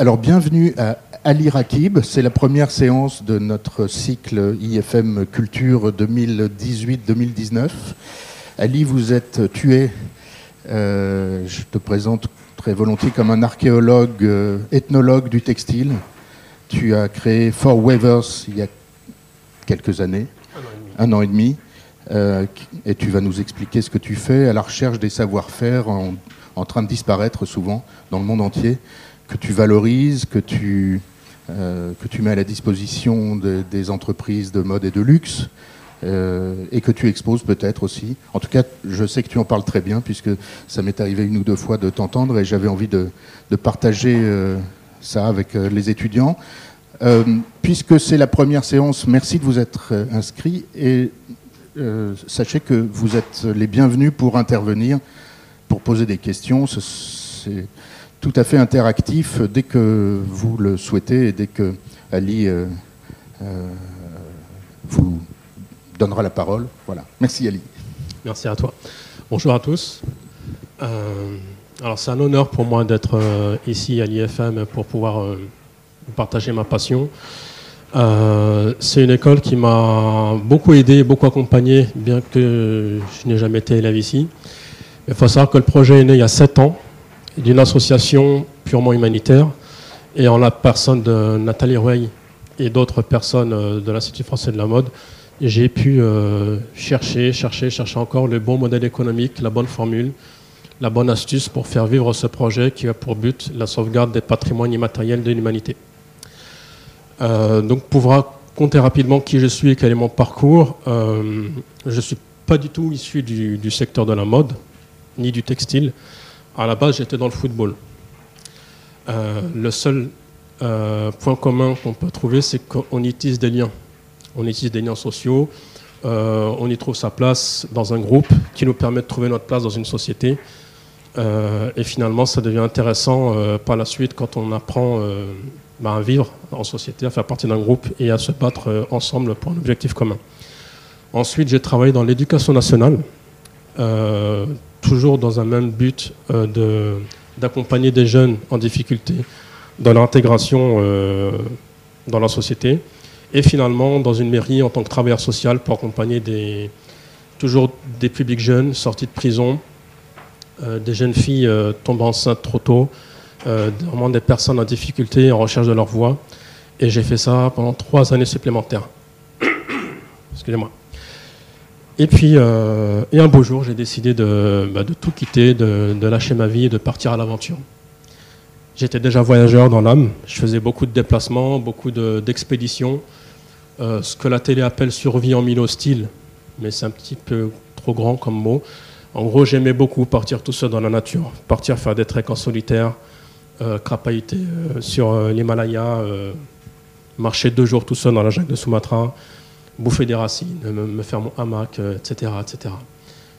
Alors, bienvenue à Ali Rakib. C'est la première séance de notre cycle IFM Culture 2018-2019. Ali, vous êtes tué, euh, je te présente très volontiers comme un archéologue, euh, ethnologue du textile. Tu as créé Four Weavers il y a quelques années, un an et demi, euh, et tu vas nous expliquer ce que tu fais à la recherche des savoir-faire en, en train de disparaître souvent dans le monde entier que tu valorises, que tu, euh, que tu mets à la disposition des entreprises de mode et de luxe, euh, et que tu exposes peut-être aussi. En tout cas, je sais que tu en parles très bien, puisque ça m'est arrivé une ou deux fois de t'entendre, et j'avais envie de, partager euh, ça avec les étudiants. puisque c'est la première séance, merci de vous être inscrits, et sachez que vous êtes les bienvenus pour intervenir, pour poser des questions. Tout à fait interactif dès que vous le souhaitez et dès que Ali euh, euh, vous donnera la parole. Voilà. Merci Ali. Merci à toi. Bonjour à tous. Euh, alors c'est un honneur pour moi d'être ici à l'IFM pour pouvoir partager ma passion. c'est une école qui m'a beaucoup aidé, beaucoup accompagné, bien que je n'ai jamais été élève ici. Il faut savoir que le projet est né il y a 7 ans d'une association purement humanitaire et en la personne de Nathalie Rouey et d'autres personnes euh, de l'Institut français de la mode, j'ai pu euh, chercher, chercher, chercher encore le bon modèle économique, la bonne formule, la bonne astuce pour faire vivre ce projet qui a pour but la sauvegarde des patrimoines immatériels de l'humanité. Euh, donc pour raconter rapidement qui je suis et quel est mon parcours, je ne suis pas du tout issu du, du secteur de la mode, ni du textile. À la base, j'étais dans le football. Euh, le seul euh, point commun qu'on peut trouver, c'est qu'on utilise des liens. On utilise des liens sociaux. Euh, on y trouve sa place dans un groupe qui nous permet de trouver notre place dans une société. et finalement, ça devient intéressant par la suite quand on apprend bah, à vivre en société, à faire partie d'un groupe et à se battre ensemble pour un objectif commun. Ensuite, j'ai travaillé dans l'éducation nationale toujours dans un même but euh, d'accompagner des jeunes en difficulté dans l'intégration euh, dans la société. Et finalement, dans une mairie, en tant que travailleur social, pour accompagner toujours des publics jeunes sortis de prison, euh, des jeunes filles tombant enceintes trop tôt, vraiment des personnes en difficulté en recherche de leur voie. Et j'ai fait ça pendant trois années supplémentaires. Excusez-moi. Et puis, euh, et un beau jour, j'ai décidé de, bah, tout quitter, de, lâcher ma vie et de partir à l'aventure. J'étais déjà voyageur dans l'âme. Je faisais beaucoup de déplacements, beaucoup d'expéditions. Euh, ce que la télé appelle survie en milieu hostile, mais c'est un petit peu trop grand comme mot. En gros, j'aimais beaucoup partir tout seul dans la nature, partir faire des treks en solitaire, euh, crapahuter euh, sur l'Himalaya, marcher deux jours tout seul dans la jungle de Sumatra, bouffer des racines, me, faire mon hamac, etc., euh, etc.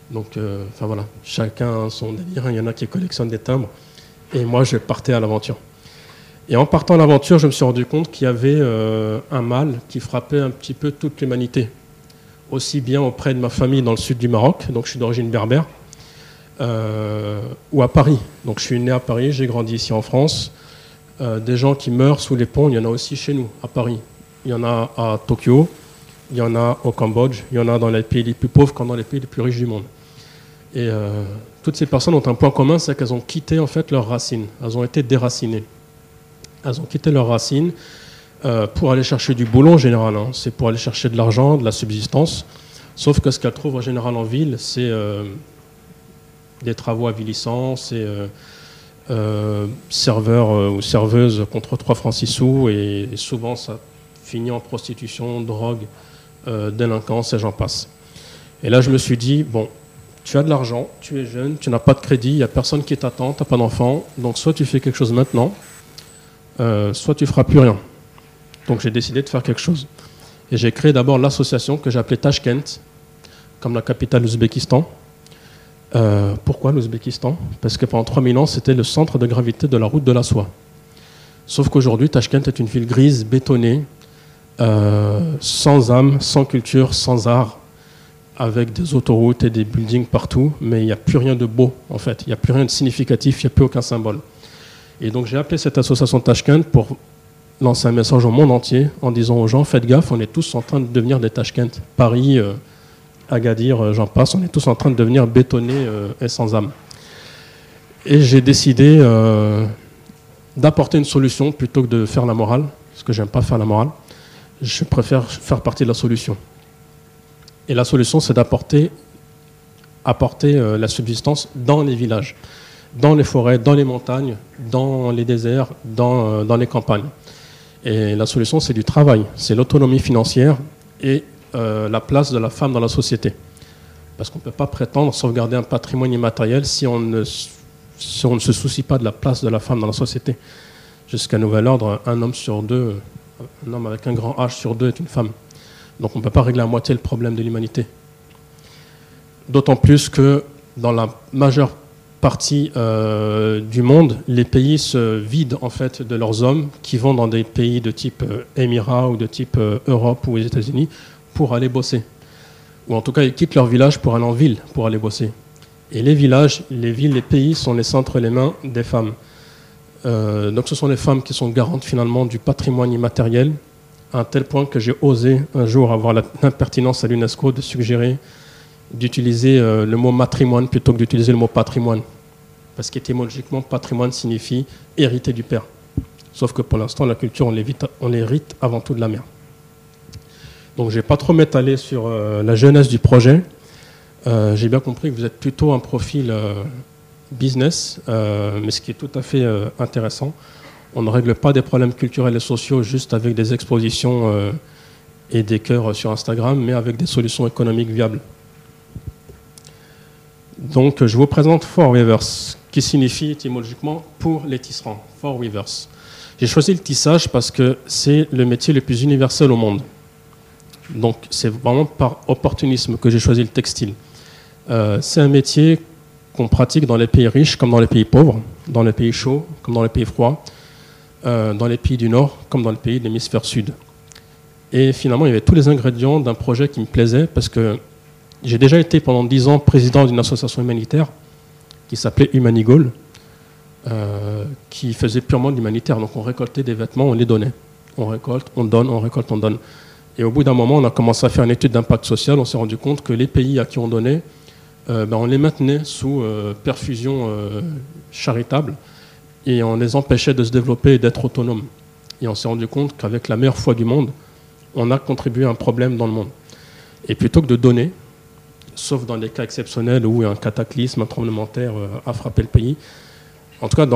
Donc, euh, enfin voilà, chacun son délire. Il y en a qui collectionnent des timbres. Et moi, je partais à l'aventure. Et en partant à l'aventure, je me suis rendu compte qu'il y avait euh, un mal qui frappait un petit peu toute l'humanité. Aussi bien auprès de ma famille dans le sud du Maroc, donc je suis d'origine berbère, ou à Paris. Donc je suis né à Paris, j'ai grandi ici en France. des gens qui meurent sous les ponts, il y en a aussi chez nous, à Paris. Il y en a à Tokyo, il y en a au Cambodge, il y en a dans les pays les plus pauvres comme dans les pays les plus riches du monde. Et euh, toutes ces personnes ont un point commun, c'est qu'elles ont quitté en fait leurs racines. Elles ont été déracinées. Elles ont quitté leurs racines euh, pour aller chercher du boulot en général. Hein. C'est pour aller chercher de l'argent, de la subsistance. Sauf que ce qu'elles trouvent en général en ville, c'est euh, des travaux avilissants, c'est serveurs ou serveuses contre 3 francs 6 sous, et souvent ça finit en prostitution, drogue, euh, délinquance et j'en passe. Et là, je me suis dit, bon, tu as de l'argent, tu es jeune, tu n'as pas de crédit, il n'y a personne qui t'attend, tu n'as pas d'enfant, donc soit tu fais quelque chose maintenant, euh, soit tu feras plus rien. Donc j'ai décidé de faire quelque chose. Et j'ai créé d'abord l'association que j'ai appelée Tashkent, comme la capitale de l'Ouzbékistan. Euh, pourquoi l'Ouzbékistan? Parce que pendant 3000 ans, c'était le centre de gravité de la route de la soie. Sauf qu'aujourd'hui, Tashkent est une ville grise, bétonnée, euh, sans âme, sans culture, sans art, avec des autoroutes et des buildings partout, mais il n'y a plus rien de beau en fait, il n'y a plus rien de significatif, il n'y a plus aucun symbole. Et donc j'ai appelé cette association Tashkent pour lancer un message au monde entier en disant aux gens faites gaffe, on est tous en train de devenir des Tashkent. Paris, euh, Agadir, euh, j'en passe, on est tous en train de devenir bétonnés et sans âme. Et j'ai décidé d'apporter une solution plutôt que de faire la morale, parce que j'aime pas faire la morale. Je préfère faire partie de la solution. Et la solution, c'est d'apporter apporter, la subsistance dans les villages dans les forêts, dans les montagnes, dans les déserts, dans, dans les campagnes. Et la solution, c'est du travail, c'est l'autonomie financière et euh, la place de la femme dans la société. Parce qu'on ne peut pas prétendre sauvegarder un patrimoine immatériel si on, ne, on ne se soucie pas de la place de la femme dans la société. Jusqu'à nouvel ordre, un homme sur deux, un homme avec un grand H sur deux est une femme. Donc on ne peut pas régler à moitié le problème de l'humanité. D'autant plus que dans la majeure partie euh, du monde, les pays se vident en fait de leurs hommes qui vont dans des pays de type euh, Émirats ou de type euh, Europe ou les États-Unis pour aller bosser. Ou en tout cas, ils quittent leur village pour aller en ville pour aller bosser. Et les villages, les villes, les pays sont les centres les mains des femmes. Donc ce sont les femmes qui sont garantes finalement du patrimoine immatériel, à un tel point que j'ai osé un jour avoir l'impertinence à l'UNESCO de suggérer d'utiliser euh, le mot matrimoine plutôt que d'utiliser le mot patrimoine. Parce qu'étymologiquement, patrimoine signifie hérité du père. Sauf que pour l'instant, la culture, on l'hérite avant tout de la mère. Donc, je n'ai pas trop m'étaler sur euh, la jeunesse du projet. Euh, j'ai bien compris que vous êtes plutôt un profil business, mais ce qui est tout à fait intéressant. On ne règle pas des problèmes culturels et sociaux juste avec des expositions et des cœurs sur Instagram, mais avec des solutions économiques viables. Donc, je vous présente Four Weavers, qui signifie étymologiquement pour les tisserands. Four Weavers. J'ai choisi le tissage parce que c'est le métier le plus universel au monde. Donc, c'est vraiment par opportunisme que j'ai choisi le textile. Euh, c'est un métier qu'on pratique dans les pays riches comme dans les pays pauvres, dans les pays chauds comme dans les pays froids, euh, dans les pays du Nord comme dans les pays de l'hémisphère sud. Et finalement, il y avait tous les ingrédients d'un projet qui me plaisait parce que j'ai déjà été pendant dix ans président d'une association humanitaire qui s'appelait Humanigol, euh, qui faisait purement l'humanitaire. Donc on récoltait des vêtements, on les donnait. On récolte, on donne, on récolte, on donne. Et au bout d'un moment, on a commencé à faire une étude d'impact social. On s'est rendu compte que les pays à qui on donnait, euh, ben, on les maintenait sous euh, perfusion charitable et on les empêchait de se développer et d'être autonomes. Et on s'est rendu compte qu'avec la meilleure foi du monde, on a contribué à un problème dans le monde. Et plutôt que de donner, sauf dans les cas exceptionnels où un cataclysme, un tremblement de terre euh, a frappé le pays. En tout cas,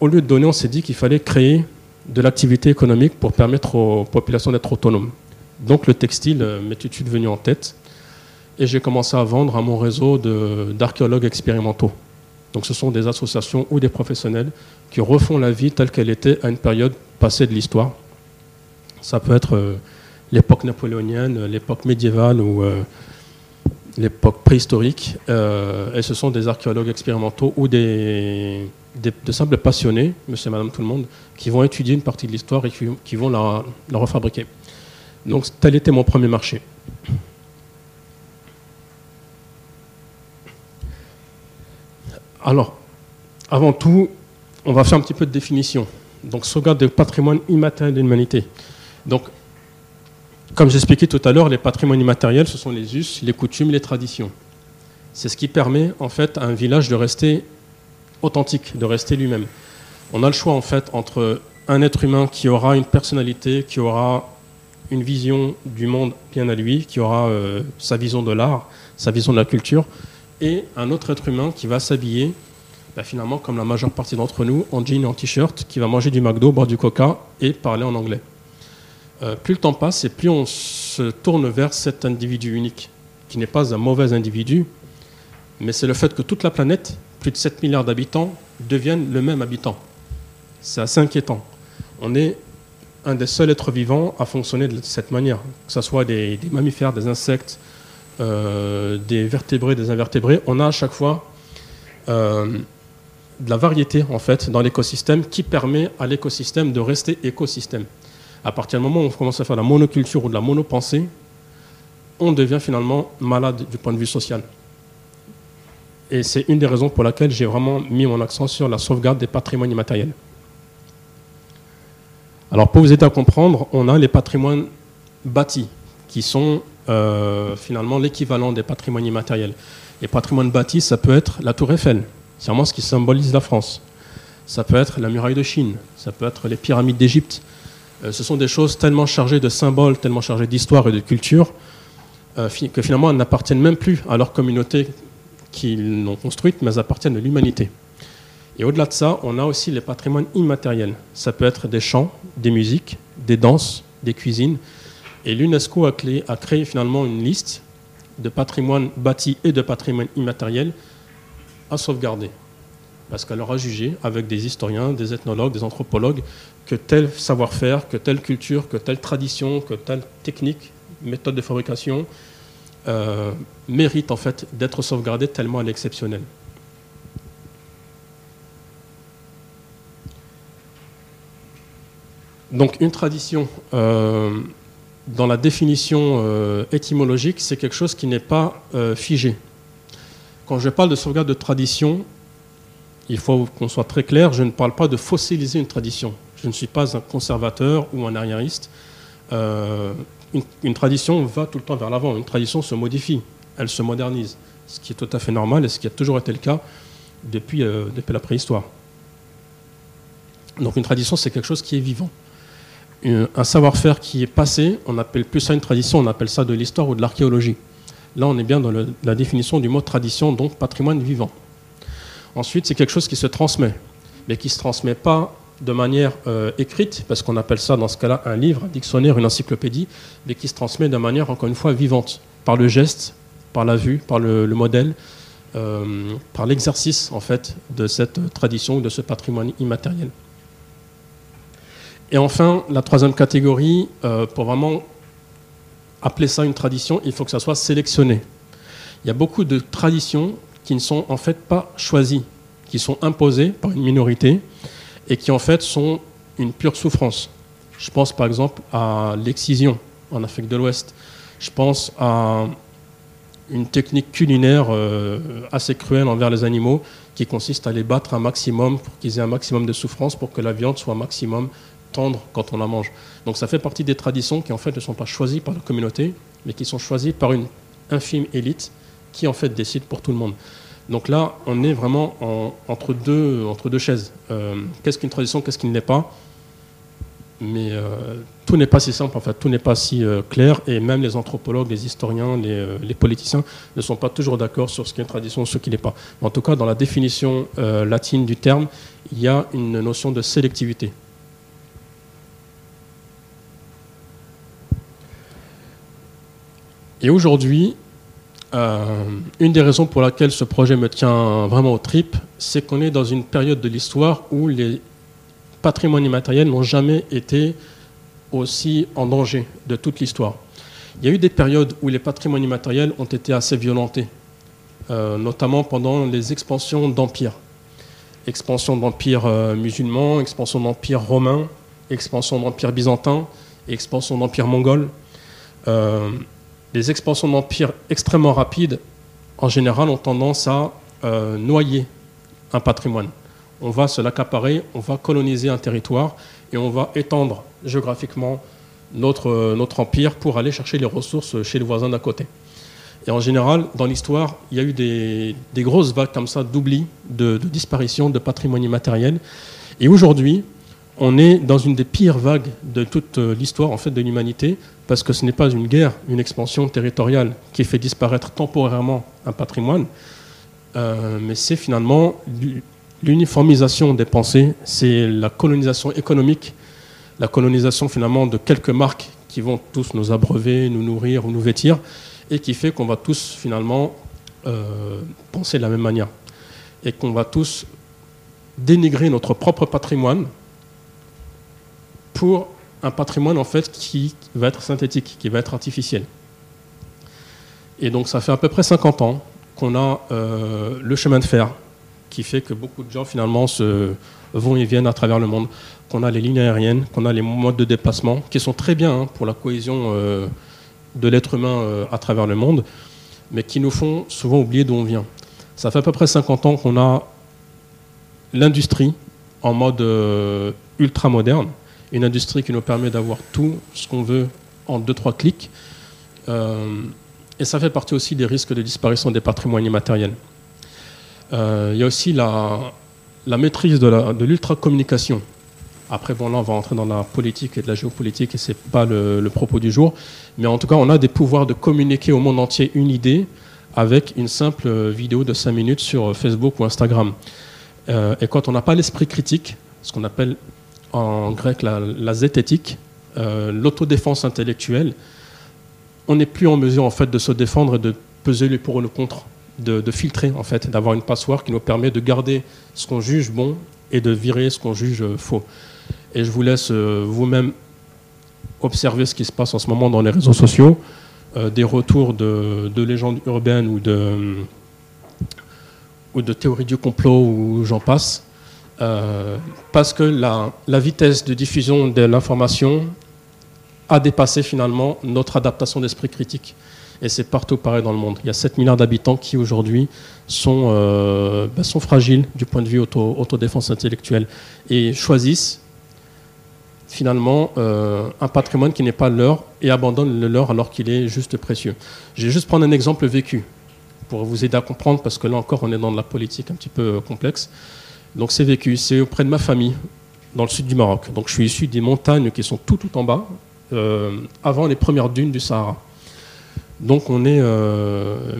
au lieu de donner, on s'est dit qu'il fallait créer de l'activité économique pour permettre aux populations d'être autonomes. Donc le textile euh, m'est tout de suite venu en tête et j'ai commencé à vendre à mon réseau d'archéologues expérimentaux. Donc ce sont des associations ou des professionnels qui refont la vie telle qu'elle était à une période passée de l'histoire. Ça peut être euh, l'époque napoléonienne, l'époque médiévale ou l'époque préhistorique, euh, et ce sont des archéologues expérimentaux ou des, de simples passionnés, monsieur et madame tout le monde, qui vont étudier une partie de l'histoire et qui, vont la, refabriquer. Donc tel était mon premier marché. Alors, avant tout, on va faire un petit peu de définition. Donc, sauvegarde du patrimoine immatériel de l'humanité. Donc, comme j'expliquais tout à l'heure, les patrimoines immatériels, ce sont les us, les coutumes, les traditions. C'est ce qui permet en fait à un village de rester authentique, de rester lui-même. On a le choix en fait entre un être humain qui aura une personnalité, qui aura une vision du monde bien à lui, qui aura euh, sa vision de l'art, sa vision de la culture, et un autre être humain qui va s'habiller, bah, finalement comme la majeure partie d'entre nous, en jean et en t-shirt, qui va manger du McDo, boire du coca et parler en anglais. Euh, plus le temps passe et plus on se tourne vers cet individu unique, qui n'est pas un mauvais individu, mais c'est le fait que toute la planète, plus de 7 milliards d'habitants, deviennent le même habitant. C'est assez inquiétant. On est un des seuls êtres vivants à fonctionner de cette manière, que ce soit des, mammifères, des insectes, euh, des vertébrés, des invertébrés. On a à chaque fois euh, de la variété en fait dans l'écosystème qui permet à l'écosystème de rester écosystème à partir du moment où on commence à faire de la monoculture ou de la monopensée, on devient finalement malade du point de vue social. Et c'est une des raisons pour laquelle j'ai vraiment mis mon accent sur la sauvegarde des patrimoines immatériels. Alors pour vous aider à comprendre, on a les patrimoines bâtis, qui sont euh, finalement l'équivalent des patrimoines immatériels. Les patrimoines bâtis, ça peut être la tour Eiffel, c'est vraiment ce qui symbolise la France. Ça peut être la muraille de Chine, ça peut être les pyramides d'Égypte. Euh, ce sont des choses tellement chargées de symboles, tellement chargées d'histoire et de culture, euh, que finalement elles n'appartiennent même plus à leur communauté qu'ils l'ont construite, mais elles appartiennent à l'humanité. Et au-delà de ça, on a aussi les patrimoines immatériels. Ça peut être des chants, des musiques, des danses, des cuisines. Et l'UNESCO a, créé finalement une liste de patrimoine bâti et de patrimoine immatériel à sauvegarder. Parce qu'elle aura jugé, avec des historiens, des ethnologues, des anthropologues, que tel savoir-faire, que telle culture, que telle tradition, que telle technique, méthode de fabrication, euh, mérite en fait d'être sauvegardée tellement elle est exceptionnelle. Donc une tradition, euh, dans la définition euh, étymologique, c'est quelque chose qui n'est pas euh, figé. Quand je parle de sauvegarde de tradition, il faut qu'on soit très clair, je ne parle pas de fossiliser une tradition. Je ne suis pas un conservateur ou un arriériste. Une, une, tradition va tout le temps vers l'avant, une tradition se modifie, elle se modernise, ce qui est tout à fait normal et ce qui a toujours été le cas depuis, depuis la préhistoire. Donc une tradition, c'est quelque chose qui est vivant un savoir-faire qui est passé, on appelle plus ça une tradition, on appelle ça de l'histoire ou de l'archéologie. Là, on est bien dans la définition du mot tradition, donc patrimoine vivant. Ensuite, c'est quelque chose qui se transmet, mais qui ne se transmet pas de manière euh, écrite, parce qu'on appelle ça dans ce cas-là un livre, un dictionnaire, une encyclopédie, mais qui se transmet de manière, encore une fois, vivante, par le geste, par la vue, par le, modèle, euh, par l'exercice, en fait, de cette tradition ou de ce patrimoine immatériel. Et enfin, la troisième catégorie, euh, pour vraiment appeler ça une tradition, il faut que ça soit sélectionné. Il y a beaucoup de traditions qui ne sont en fait pas choisies, qui sont imposées par une minorité et qui en fait sont une pure souffrance. Je pense par exemple à l'excision en Afrique de l'Ouest. Je pense à une technique culinaire euh, assez cruelle envers les animaux qui consiste à les battre un maximum pour qu'ils aient un maximum de souffrance pour que la viande soit maximum tendre quand on la mange. Donc ça fait partie des traditions qui en fait ne sont pas choisies par la communauté, mais qui sont choisies par une infime élite qui en fait décide pour tout le monde. Donc là, on est vraiment entre, deux, entre deux chaises. Euh, qu'est-ce qu'une tradition, qu'est-ce qui ne l'est pas? Mais euh, tout n'est pas si simple, en fait, tout n'est pas si euh, clair, et même les anthropologues, les historiens, les, les politiciens ne sont pas toujours d'accord sur ce qu'est une tradition, ce qui n'est pas. En tout cas, dans la définition latine du terme, il y a une notion de sélectivité. Et aujourd'hui, euh, une des raisons pour laquelle ce projet me tient vraiment au trip, c'est qu'on est dans une période de l'histoire où les patrimoines immatériels n'ont jamais été aussi en danger de toute l'histoire. Il y a eu des périodes où les patrimoines immatériels ont été assez violentés, euh, notamment pendant les expansions d'empires. Expansion d'empires euh, musulmans, expansion d'empires romains, expansion d'empires byzantins, expansion d'empires mongols les expansions d'empire extrêmement rapides, en général, ont tendance à euh, noyer un patrimoine. On va se l'accaparer, on va coloniser un territoire et on va étendre géographiquement notre, euh, notre empire pour aller chercher les ressources chez les voisins d'à côté. Et en général, dans l'histoire, il y a eu des, grosses vagues comme ça d'oubli, de, de disparition de patrimoine immatériel. Et aujourd'hui, on est dans une des pires vagues de toute euh, l'histoire en fait de l'humanité parce que ce n'est pas une guerre, une expansion territoriale qui fait disparaître temporairement un patrimoine, euh, mais c'est finalement l'uniformisation des pensées, c'est la colonisation économique, la colonisation finalement de quelques marques qui vont tous nous abreuver, nous nourrir ou nous vêtir, et qui fait qu'on va tous finalement euh, penser de la même manière, et qu'on va tous dénigrer notre propre patrimoine pour un patrimoine en fait qui va être synthétique, qui va être artificiel. Et donc ça fait à peu près 50 ans qu'on a euh, le chemin de fer qui fait que beaucoup de gens finalement se vont et viennent à travers le monde, qu'on a les lignes aériennes, qu'on a les modes de déplacement qui sont très bien hein, pour la cohésion euh, de l'être humain euh, à travers le monde, mais qui nous font souvent oublier d'où on vient. Ça fait à peu près 50 ans qu'on a l'industrie en mode ultra moderne une industrie qui nous permet d'avoir tout ce qu'on veut en 2-3 clics. et ça fait partie aussi des risques de disparition des patrimoines immatériels. Il y a aussi la, la maîtrise de l'ultra-communication. Après, bon, là, on va rentrer dans la politique et de la géopolitique, et ce n'est pas le, propos du jour. Mais en tout cas, on a des pouvoirs de communiquer au monde entier une idée avec une simple vidéo de 5 minutes sur Facebook ou Instagram. Euh, et quand on n'a pas l'esprit critique, ce qu'on appelle en grec la, zététique, euh, l'autodéfense intellectuelle, on n'est plus en mesure en fait de se défendre et de peser les pour et le contre, de, filtrer en fait, d'avoir une passoire qui nous permet de garder ce qu'on juge bon et de virer ce qu'on juge faux. Et je vous laisse euh, vous-même observer ce qui se passe en ce moment dans les réseaux sociaux, euh, des retours de, légendes urbaines ou de théories du complot ou j'en passe. Euh, parce que la, vitesse de diffusion de l'information a dépassé finalement notre adaptation d'esprit critique. Et c'est partout pareil dans le monde. Il y a 7 milliards d'habitants qui aujourd'hui sont, ben, sont fragiles du point de vue auto, autodéfense intellectuelle et choisissent finalement euh, un patrimoine qui n'est pas leur et abandonne le leur alors qu'il est juste précieux. Je vais juste prendre un exemple vécu pour vous aider à comprendre parce que là encore on est dans de la politique un petit peu euh, complexe. Donc c'est vécu, c'est auprès de ma famille dans le sud du Maroc. Donc je suis issu des montagnes qui sont tout tout en bas, euh, avant les premières dunes du Sahara. Donc on est,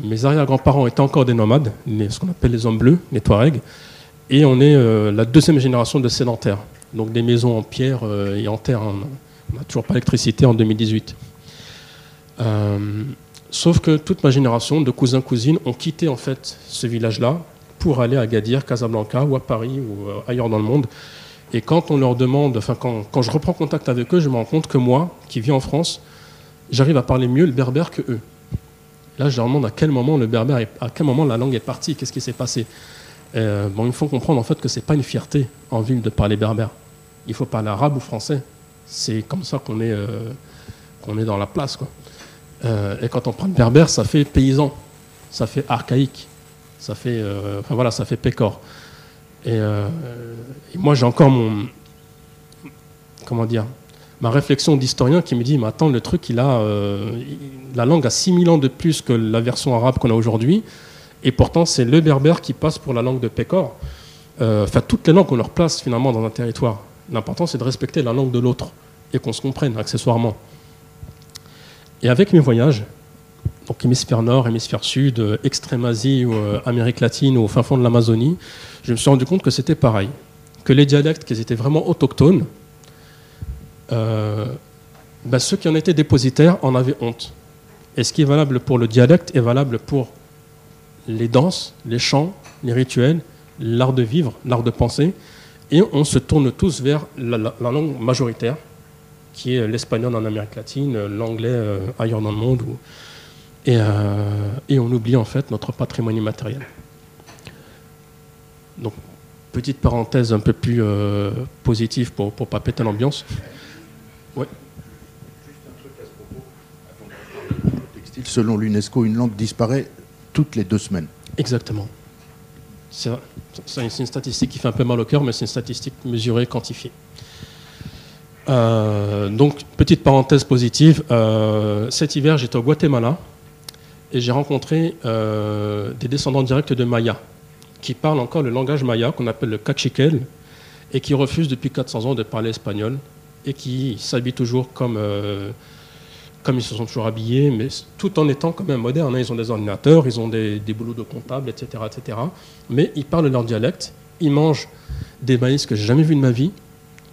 mes arrière-grands-parents étaient encore des nomades, ce qu'on appelle les hommes bleus, les Touaregs, et on est la deuxième génération de sédentaires donc des maisons en pierre euh, et en terre. On n'a toujours pas d'électricité en 2018. Euh, sauf que toute ma génération de cousins cousines ont quitté en fait ce village-là pour aller à Gadir, Casablanca ou à Paris ou euh, ailleurs dans le monde. Et quand on leur demande, enfin quand, quand, je reprends contact avec eux, je me rends compte que moi, qui vis en France, j'arrive à parler mieux le berbère que eux. Là, je leur demande à quel moment le berbère, à quel moment la langue est partie, qu'est-ce qui s'est passé. bon, il faut comprendre en fait que c'est pas une fierté en ville de parler berbère il faut parler arabe ou français. C'est comme ça qu'on est, euh, qu'on est dans la place. Quoi. Euh, et quand on parle berbère, ça fait paysan, ça fait archaïque, ça fait, euh, enfin voilà, ça fait pécor. Et, moi, j'ai encore mon, comment dire, ma réflexion d'historien qui me dit, mais attends, le truc, il a, la langue a 6000 ans de plus que la version arabe qu'on a aujourd'hui, et pourtant, c'est le berbère qui passe pour la langue de pécor. Enfin, toutes les langues, on leur place finalement dans un territoire. L'important, c'est de respecter la langue de l'autre et qu'on se comprenne accessoirement. Et avec mes voyages, donc hémisphère nord, hémisphère sud, Extrême-Asie ou euh, Amérique latine ou au fin fond de l'Amazonie, je me suis rendu compte que c'était pareil. Que les dialectes qui étaient vraiment autochtones, euh, ben, ceux qui en étaient dépositaires en avaient honte. Et ce qui est valable pour le dialecte est valable pour les danses, les chants, les rituels, l'art de vivre, l'art de penser, et on se tourne tous vers la, langue majoritaire, qui est l'espagnol en Amérique latine, l'anglais euh, ailleurs dans le monde. Euh, et, on oublie en fait notre patrimoine immatériel. Donc, petite parenthèse un peu plus euh, positive pour ne pas péter l'ambiance. Ouais. Selon l'UNESCO, une langue disparaît toutes les deux semaines. Exactement. C'est une statistique qui fait un peu mal au cœur, mais c'est une statistique mesurée, quantifiée. Euh, donc, petite parenthèse positive, euh, cet hiver, j'étais au Guatemala et j'ai rencontré euh, des descendants directs de Maya, qui parlent encore le langage Maya, qu'on appelle le cachiquel, et qui refusent depuis 400 ans de parler espagnol, et qui s'habillent toujours comme comme ils se sont toujours habillés, mais tout en étant quand même modernes. Hein. Ils ont des ordinateurs, ils ont des, boulots de comptables, etc., etc. Mais ils parlent leur dialecte, ils mangent des maïs que j'ai jamais vu de ma vie.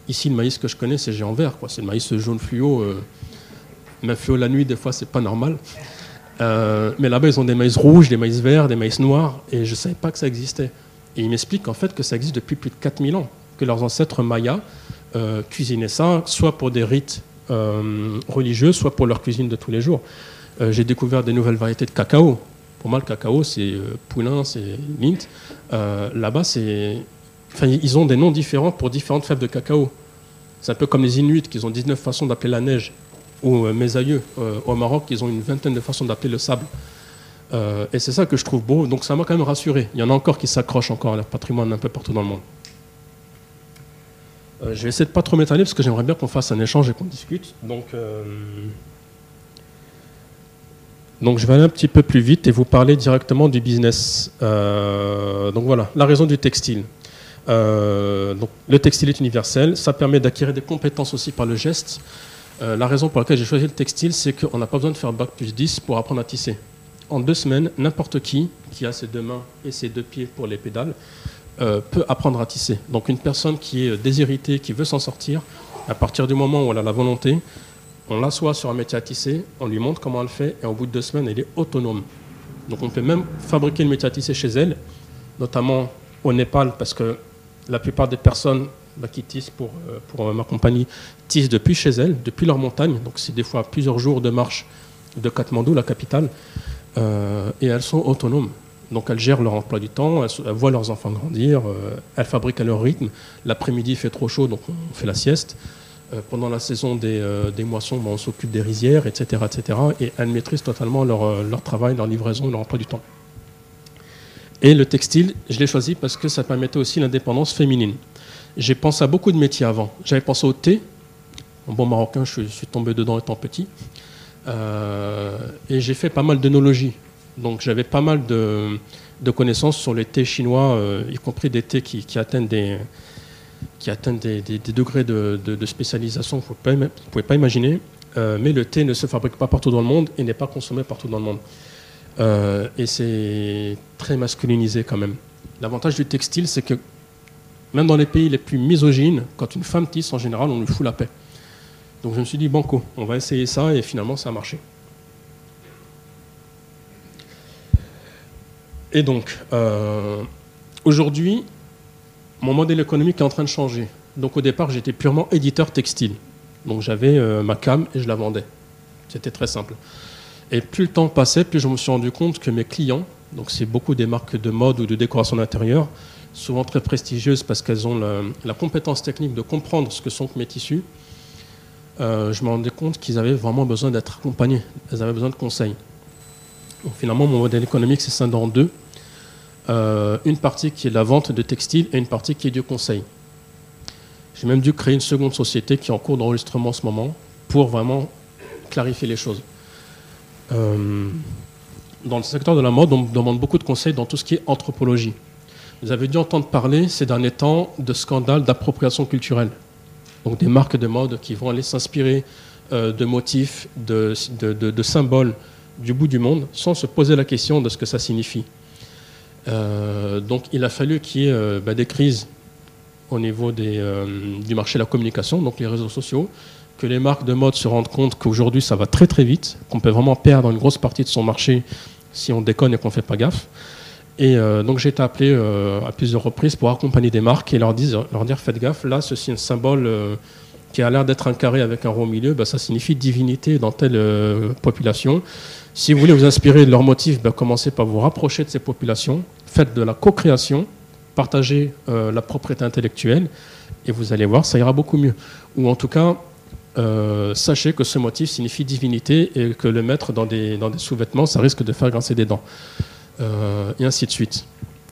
Ici, le maïs que je connais, c'est géant vert. C'est le maïs jaune fluo. Euh, même fluo la nuit, des fois, c'est pas normal. Euh, mais là-bas, ils ont des maïs rouges, des maïs verts, des maïs noirs, et je ne savais pas que ça existait. Et ils m'expliquent en fait que ça existe depuis plus de 4000 ans, que leurs ancêtres mayas euh, cuisinaient ça, soit pour des rites euh, religieux, soit pour leur cuisine de tous les jours. J'ai découvert des nouvelles variétés de cacao. Pour moi, le cacao, c'est poulain, c'est mint. Là-bas, c'est... Enfin, ils ont des noms différents pour différentes fèves de cacao. C'est un peu comme les Inuits, qui ont 19 façons d'appeler la neige, ou mes aïeux au Maroc, ils ont une vingtaine de façons d'appeler le sable. et c'est ça que je trouve beau. Donc ça m'a quand même rassuré. Il y en a encore qui s'accrochent encore à leur patrimoine un peu partout dans le monde. je vais essayer de pas trop m'étaler parce que j'aimerais bien qu'on fasse un échange et qu'on discute. Donc, je vais aller un petit peu plus vite et vous parler directement du business. donc voilà, la raison du textile. le textile est universel, ça permet d'acquérir des compétences aussi par le geste. La raison pour laquelle j'ai choisi le textile, c'est qu'on n'a pas besoin de faire bac plus 10 pour apprendre à tisser en deux semaines, n'importe qui, qui a ses deux mains et ses deux pieds pour les pédales, euh, peut apprendre à tisser. Donc une personne qui est déshéritée, qui veut s'en sortir, à partir du moment où elle a la volonté, on l'assoit sur un métier à tisser, on lui montre comment elle le fait, et au bout de deux semaines, elle est autonome. Donc on peut même fabriquer le métier à tisser chez elle, notamment au Népal, parce que la plupart des personnes bah, qui tissent pour, euh, euh, ma compagnie tissent depuis chez elles, depuis leur montagne. Donc c'est des fois plusieurs jours de marche de Katmandou, la capitale. Euh, et elles sont autonomes. Donc elles gèrent leur emploi du temps, elles, voient leurs enfants grandir, elles fabriquent à leur rythme. L'après-midi fait trop chaud, donc on fait la sieste. Pendant la saison des, moissons, on s'occupe des rizières, etc., etc. Et elles maîtrisent totalement leur travail, leur livraison, leur emploi du temps. Et le textile, je l'ai choisi parce que ça permettait aussi l'indépendance féminine. J'ai pensé à beaucoup de métiers avant. J'avais pensé au thé. En bon marocain, je suis tombé dedans étant petit. Euh, et j'ai fait pas mal d'œnologie. Donc j'avais pas mal de, connaissances sur les thés chinois, euh, y compris des thés qui, atteignent des, qui atteignent des, degrés de, spécialisation que vous ne pouvez pas imaginer. Euh, mais le thé ne se fabrique pas partout dans le monde et n'est pas consommé partout dans le monde. et c'est très masculinisé quand même. L'avantage du textile, c'est que même dans les pays les plus misogynes, quand une femme tisse, en général, on lui fout la paix. Donc je me suis dit, banco, on va essayer ça, et finalement ça a marché. Et donc, euh, aujourd'hui, mon modèle économique est en train de changer. Donc au départ, j'étais purement éditeur textile. Donc j'avais euh, ma cam et je la vendais. C'était très simple. Et plus le temps passait, plus je me suis rendu compte que mes clients, donc c'est beaucoup des marques de mode ou de décoration d'intérieur, souvent très prestigieuses parce qu'elles ont la, compétence technique de comprendre ce que sont mes tissus, euh, je me rendais compte qu'ils avaient vraiment besoin d'être accompagnés, ils avaient besoin de conseils. Donc finalement, mon modèle économique s'est scindé en deux. Euh, une partie qui est la vente de textiles et une partie qui est du conseil. J'ai même dû créer une seconde société qui est en cours d'enregistrement en ce moment pour vraiment clarifier les choses. Euh, dans le secteur de la mode, on demande beaucoup de conseils dans tout ce qui est anthropologie. Vous avez dû entendre parler ces derniers temps de scandales d'appropriation culturelle donc des marques de mode qui vont aller s'inspirer euh, de motifs, de, symboles du bout du monde, sans se poser la question de ce que ça signifie. Euh, donc il a fallu qu'il y ait euh, bah, des crises au niveau du marché de la communication, donc les réseaux sociaux, que les marques de mode se rendent compte qu'aujourd'hui ça va très très vite, qu'on peut vraiment perdre une grosse partie de son marché si on déconne et qu'on ne fait pas gaffe. Et donc j'ai été appelé à plusieurs reprises pour accompagner des marques et leur, dire faites gaffe, là ceci est un symbole qui a l'air d'être un carré avec un rond au milieu, bah, ça signifie divinité dans telle euh, population. Si vous voulez vous inspirer de leurs motifs, bah, commencez par vous rapprocher de ces populations, faites de la co-création, partagez euh, la propriété intellectuelle, et vous allez voir, ça ira beaucoup mieux. Ou en tout cas, euh, sachez que ce motif signifie divinité et que le mettre dans des sous-vêtements, ça risque de faire grincer des dents. Et ainsi de suite.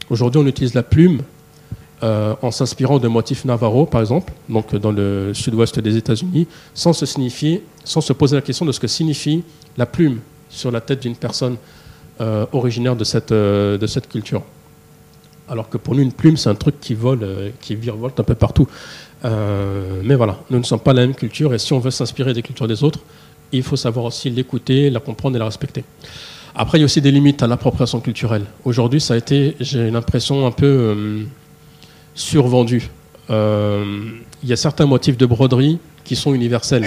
Aujourd'hui, on utilise la plume euh, en s'inspirant de motifs Navarro, par exemple, donc dans le sud-ouest des États-Unis, sans se signifier, sans se poser la question de ce que signifie la plume sur la tête d'une personne euh, originaire de cette, euh, de cette culture. Alors que pour nous, une plume, c'est un truc qui vole, qui virevolte un peu partout. mais voilà, nous ne sommes pas la même culture, et si on veut s'inspirer des cultures des autres, il faut savoir aussi l'écouter, la comprendre et la respecter. Après, il y a aussi des limites à l'appropriation culturelle. Aujourd'hui, ça a été, j'ai l'impression, un peu survendu. Euh, il y a certains motifs de broderie qui sont universels.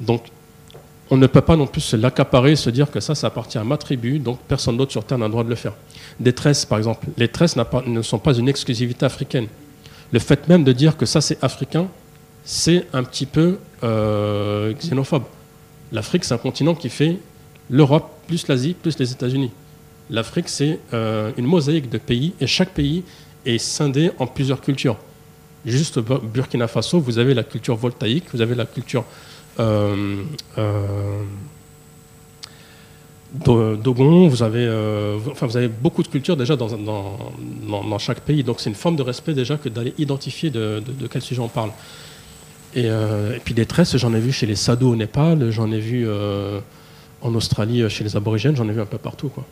Donc, on ne peut pas non plus l'accaparer, se dire que ça, ça appartient à ma tribu, donc personne d'autre sur Terre n'a le droit de le faire. Des tresses, par exemple. Les tresses ne sont pas une exclusivité africaine. Le fait même de dire que ça, c'est africain, c'est un petit peu euh, xénophobe. L'Afrique, c'est un continent qui fait l'Europe plus l'Asie plus les États-Unis. L'Afrique, c'est euh, une mosaïque de pays, et chaque pays est scindé en plusieurs cultures. Juste Burkina Faso, vous avez la culture voltaïque, vous avez la culture euh, euh, Dogon, vous avez, enfin, vous avez beaucoup de cultures déjà dans, chaque pays. Donc c'est une forme de respect déjà que d'aller identifier de, quel sujet on parle. Et, et puis des tresses, j'en ai vu chez les Sadhus au Népal, j'en ai vu en Australie chez les aborigènes, j'en ai vu un peu partout. Quoi.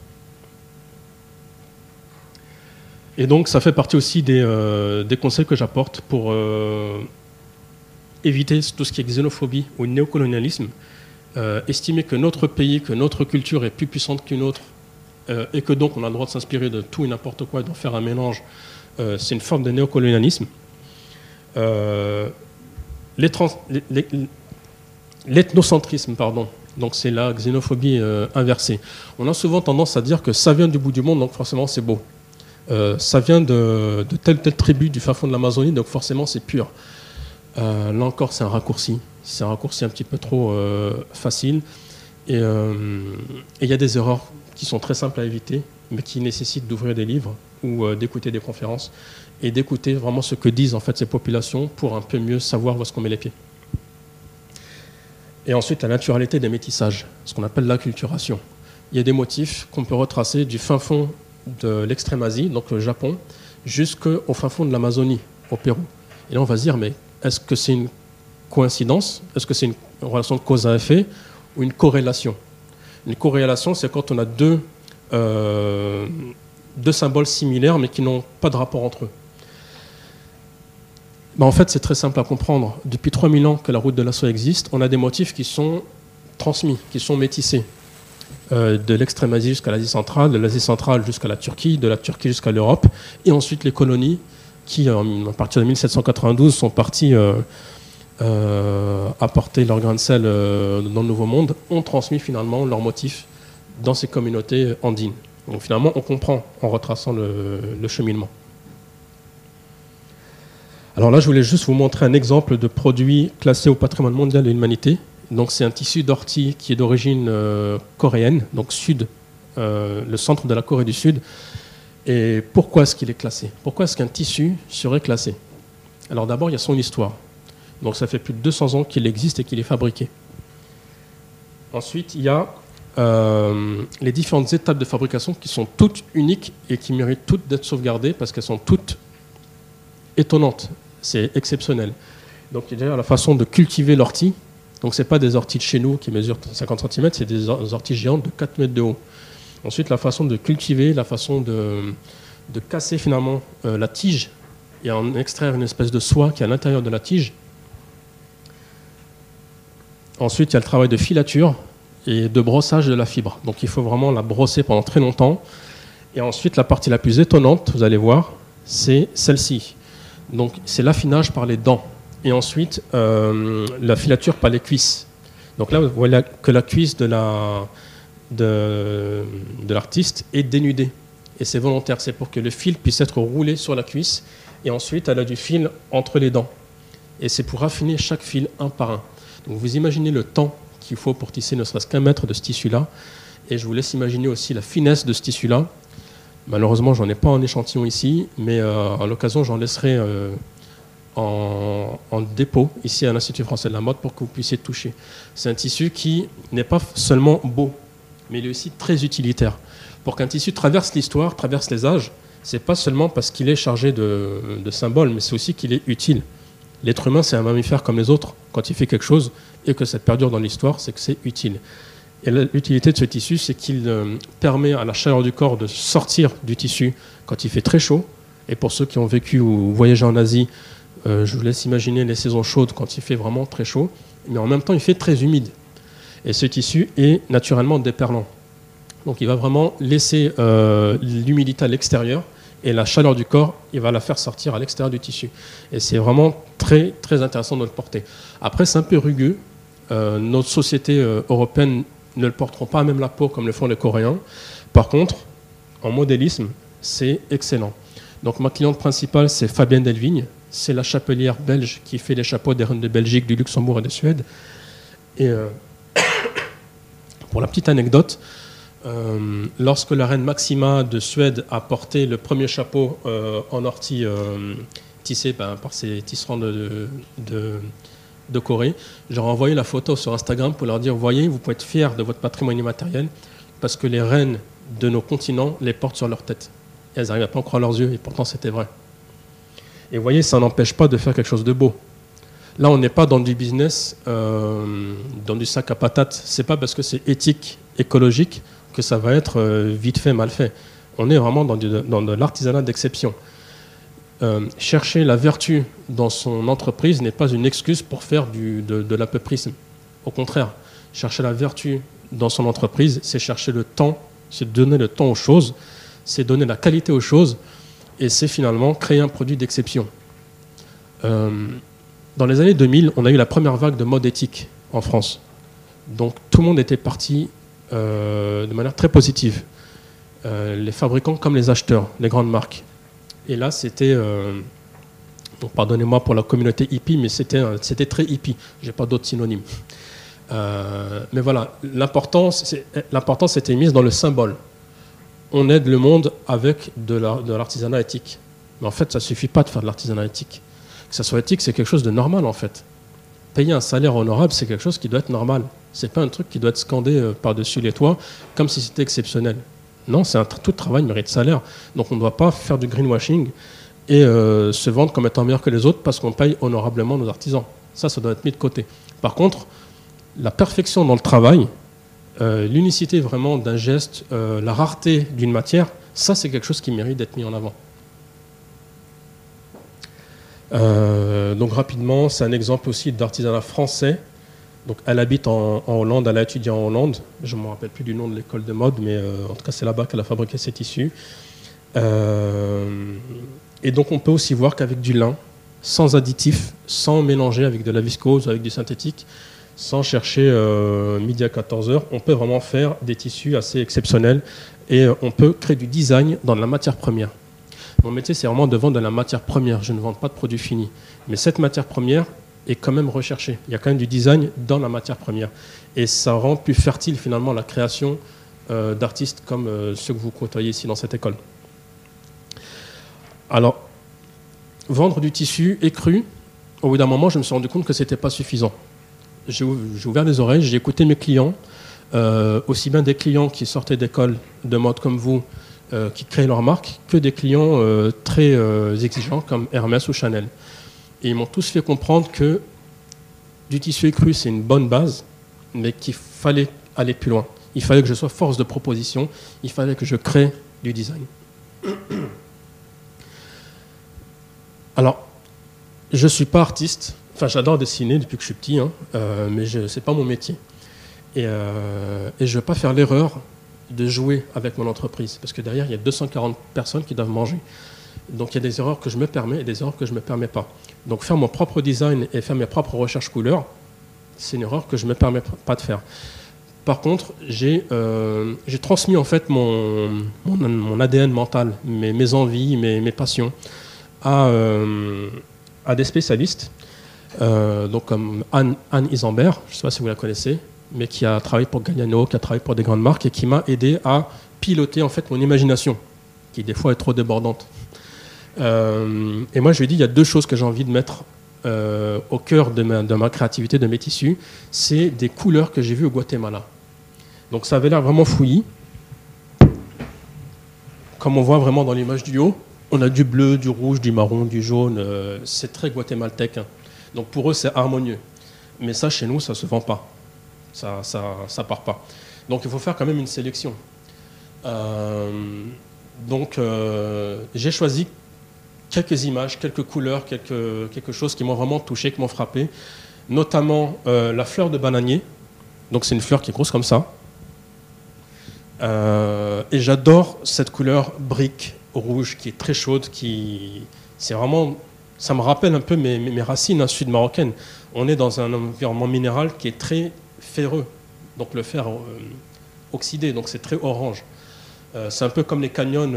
Et donc ça fait partie aussi des, des conseils que j'apporte pour éviter tout ce qui est xénophobie ou néocolonialisme, euh, estimer que notre pays, que notre culture est plus puissante qu'une autre, euh, et que donc on a le droit de s'inspirer de tout et n'importe quoi et d'en faire un mélange, euh, c'est une forme de néocolonialisme. L'ethnocentrisme, pardon, donc c'est la xénophobie inversée. On a souvent tendance à dire que ça vient du bout du monde, donc forcément c'est beau. ça vient de, de telle telle tribu du fin fond de l'Amazonie, donc forcément c'est pur. Euh, là encore, c'est un raccourci. C'est un raccourci un petit peu trop euh, facile. Euh, et il y a des erreurs qui sont très simples à éviter, mais qui nécessitent d'ouvrir des livres ou d'écouter des conférences et d'écouter vraiment ce que disent en fait ces populations pour un peu mieux savoir où est-ce qu'on met les pieds. Et ensuite, la naturalité des métissages, ce qu'on appelle l'acculturation. Il y a des motifs qu'on peut retracer du fin fond de l'extrême Asie, donc le Japon, jusqu'au fin fond de l'Amazonie, au Pérou. Et là, on va se dire, mais est-ce que c'est une coïncidence? Est-ce que c'est une relation de cause à effet ou une corrélation? Une corrélation, c'est quand on a deux, euh, deux symboles similaires mais qui n'ont pas de rapport entre eux. Ben, en fait, c'est très simple à comprendre. Depuis 3000 ans que la route de la soie existe, on a des motifs qui sont transmis, qui sont métissés. Euh, de l'extrême Asie jusqu'à l'Asie centrale, de l'Asie centrale jusqu'à la Turquie, de la Turquie jusqu'à l'Europe, et ensuite les colonies qui, à partir de 1792, sont partis euh, euh, apporter leur grain de sel euh, dans le Nouveau Monde, ont transmis finalement leurs motifs dans ces communautés andines. Donc finalement, on comprend en retraçant le, cheminement. Alors là, je voulais juste vous montrer un exemple de produit classé au patrimoine mondial de l'humanité. Donc c'est un tissu d'ortie qui est d'origine coréenne, donc sud, le centre de la Corée du Sud, et pourquoi est-ce qu'il est classé? Pourquoi est-ce qu'un tissu serait classé? Alors d'abord, il y a son histoire. Donc ça fait plus de 200 ans qu'il existe et qu'il est fabriqué. Ensuite, il y a euh, les différentes étapes de fabrication qui sont toutes uniques et qui méritent toutes d'être sauvegardées parce qu'elles sont toutes étonnantes. C'est exceptionnel. Donc il y a la façon de cultiver l'ortie. Donc ce pas des orties de chez nous qui mesurent 50 cm, c'est des orties géantes de 4 mètres de haut. Ensuite, la façon de cultiver, la façon de, de casser finalement euh, la tige et en extraire une espèce de soie qui est à l'intérieur de la tige. Ensuite, il y a le travail de filature et de brossage de la fibre. Donc il faut vraiment la brosser pendant très longtemps. Et ensuite, la partie la plus étonnante, vous allez voir, c'est celle-ci. Donc c'est l'affinage par les dents. Et ensuite, euh, la filature par les cuisses. Donc là, vous voyez que la cuisse de de l'artiste est dénudée. Et c'est volontaire, c'est pour que le fil puisse être roulé sur la cuisse et ensuite elle a du fil entre les dents. Et c'est pour affiner chaque fil un par un. Donc vous imaginez le temps qu'il faut pour tisser ne serait-ce qu'un mètre de ce tissu-là. Et je vous laisse imaginer aussi la finesse de ce tissu-là. Malheureusement, j'en ai pas en échantillon ici, mais euh, à l'occasion, j'en laisserai euh, en, dépôt ici à l'Institut français de la mode pour que vous puissiez toucher. C'est un tissu qui n'est pas seulement beau, mais il est aussi très utilitaire. Pour qu'un tissu traverse l'histoire, traverse les âges, c'est pas seulement parce qu'il est chargé de, symboles, mais c'est aussi qu'il est utile. L'être humain, c'est un mammifère comme les autres. Quand il fait quelque chose et que ça perdure dans l'histoire, c'est que c'est utile. Et l'utilité de ce tissu, c'est qu'il euh, permet à la chaleur du corps de sortir du tissu quand il fait très chaud. Et pour ceux qui ont vécu ou voyagé en Asie, euh, je vous laisse imaginer les saisons chaudes quand il fait vraiment très chaud. Mais en même temps, il fait très humide. Et ce tissu est naturellement déperlant. Donc il va vraiment laisser euh, l'humidité à l'extérieur et la chaleur du corps, il va la faire sortir à l'extérieur du tissu. Et c'est vraiment très, très intéressant de le porter. Après, c'est un peu rugueux. Notre société européenne ne le porteront pas à même la peau comme le font les Coréens. Par contre, en modélisme, c'est excellent. Donc ma cliente principale, c'est Fabienne Delvigne. C'est la chapelière belge qui fait les chapeaux des reines de Belgique, du Luxembourg et de Suède. Et pour la petite anecdote, euh, lorsque la reine Maxima de Suède a porté le premier chapeau euh, en ortie euh, tissé ben, par ses tisserands de, Corée, j'ai envoyé la photo sur Instagram pour leur dire, voyez, vous pouvez être fiers de votre patrimoine immatériel, parce que les reines de nos continents les portent sur leur tête. Et elles n'arrivent pas à croire leurs yeux, et pourtant c'était vrai. Et voyez, ça n'empêche pas de faire quelque chose de beau. Là, on n'est pas dans du business, euh, dans du sac à patates. C'est pas parce que c'est éthique, écologique, que ça va être euh, vite fait, mal fait. On est vraiment dans de l'artisanat d'exception. Euh, chercher la vertu dans son entreprise n'est pas une excuse pour faire de, de. Au contraire, chercher la vertu dans son entreprise, c'est chercher le temps, c'est donner le temps aux choses, c'est donner la qualité aux choses, et c'est finalement créer un produit d'exception. Euh, dans les années 2000, on a eu la première vague de mode éthique en France. Donc tout le monde était parti euh, de manière très positive. les fabricants comme les acheteurs, les grandes marques. Et là, c'était. Euh, pardonnez-moi pour la communauté hippie, mais c'était, très hippie. Je n'ai pas d'autres synonymes. Euh, mais voilà, l'importance, l'importance était mise dans le symbole. On aide le monde avec de, l'artisanat éthique. Mais en fait, ça ne suffit pas de faire de l'artisanat éthique. Que ça soit éthique, c'est quelque chose de normal en fait. Payer un salaire honorable, c'est quelque chose qui doit être normal. C'est pas un truc qui doit être scandé euh, par-dessus les toits comme si c'était exceptionnel. Non, c'est un tout travail mérite salaire. Donc on ne doit pas faire du greenwashing et euh, se vendre comme étant meilleur que les autres parce qu'on paye honorablement nos artisans. Ça, ça doit être mis de côté. Par contre, la perfection dans le travail, euh, l'unicité vraiment d'un geste, euh, la rareté d'une matière, ça c'est quelque chose qui mérite d'être mis en avant. donc rapidement, c'est un exemple aussi d'artisanat français donc, elle habite en, Hollande, elle a étudié en Hollande. Je ne me rappelle plus du nom de l'école de mode, mais euh, en tout cas, c'est là-bas qu'elle a fabriqué ses tissus. Euh, et donc, on peut aussi voir qu'avec du lin, sans additifs, sans mélanger avec de la viscose, avec du synthétique, sans chercher euh, midi à 14 heures, on peut vraiment faire des tissus assez exceptionnels et on peut créer du design dans la matière première. Mon métier, c'est vraiment de vendre de la matière première. Je ne vends pas de produits finis. Mais cette matière première, est quand même recherché. Il y a quand même du design dans la matière première. Et ça rend plus fertile finalement la création euh, d'artistes comme euh, ceux que vous côtoyez ici dans cette école. Alors, vendre du tissu écru, au bout d'un moment, je me suis rendu compte que ce n'était pas suffisant. J'ai ouvert les oreilles, j'ai écouté mes clients, euh, aussi bien des clients qui sortaient d'écoles de mode comme vous, qui créent leur marque, que des clients très exigeants comme Hermès ou Chanel. Et ils m'ont tous fait comprendre que du tissu écru, c'est une bonne base, mais qu'il fallait aller plus loin. Il fallait que je sois force de proposition, il fallait que je crée du design. Alors, je ne suis pas artiste, enfin j'adore dessiner depuis que je suis petit, hein, euh, mais ce n'est pas mon métier. Et, euh, et je ne veux pas faire l'erreur de jouer avec mon entreprise, parce que derrière, il y a 240 personnes qui doivent manger. Donc il y a des erreurs que je me permets et des erreurs que je ne me permets pas. Donc faire mon propre design et faire mes propres recherches couleurs, c'est une erreur que je ne me permets pas de faire. Par contre, j'ai euh, transmis en fait mon, ADN mental, mes, envies, mes, passions à, euh, à, des spécialistes, euh, donc comme Anne, Anne Isambert, je ne sais pas si vous la connaissez, mais qui a travaillé pour Galliano, qui a travaillé pour des grandes marques et qui m'a aidé à piloter en fait mon imagination, qui des fois est trop débordante. Euh, et moi, je lui ai dit, il y a deux choses que j'ai envie de mettre euh, au cœur de ma, créativité, de mes tissus. C'est des couleurs que j'ai vues au Guatemala. Donc ça avait l'air vraiment fouillis. Comme on voit vraiment dans l'image du haut, on a du bleu, du rouge, du marron, du jaune. Euh, c'est très guatémaltèque. Hein. Donc pour eux, c'est harmonieux. Mais ça, chez nous, ça ne se vend pas. Ça ne ça, ça part pas. Donc il faut faire quand même une sélection. donc j'ai choisi quelques images, quelques couleurs, quelque, quelque chose qui m'ont vraiment touché, qui m'ont frappé. Notamment euh, la fleur de bananier. Donc c'est une fleur qui est grosse comme ça. Euh, et j'adore cette couleur brique rouge qui est très chaude, qui c'est vraiment, ça me rappelle un peu mes, racines sud-marocaines. On est dans un environnement minéral qui est très ferreux, donc le fer euh, oxydé, donc c'est très orange. c'est un peu comme les canyons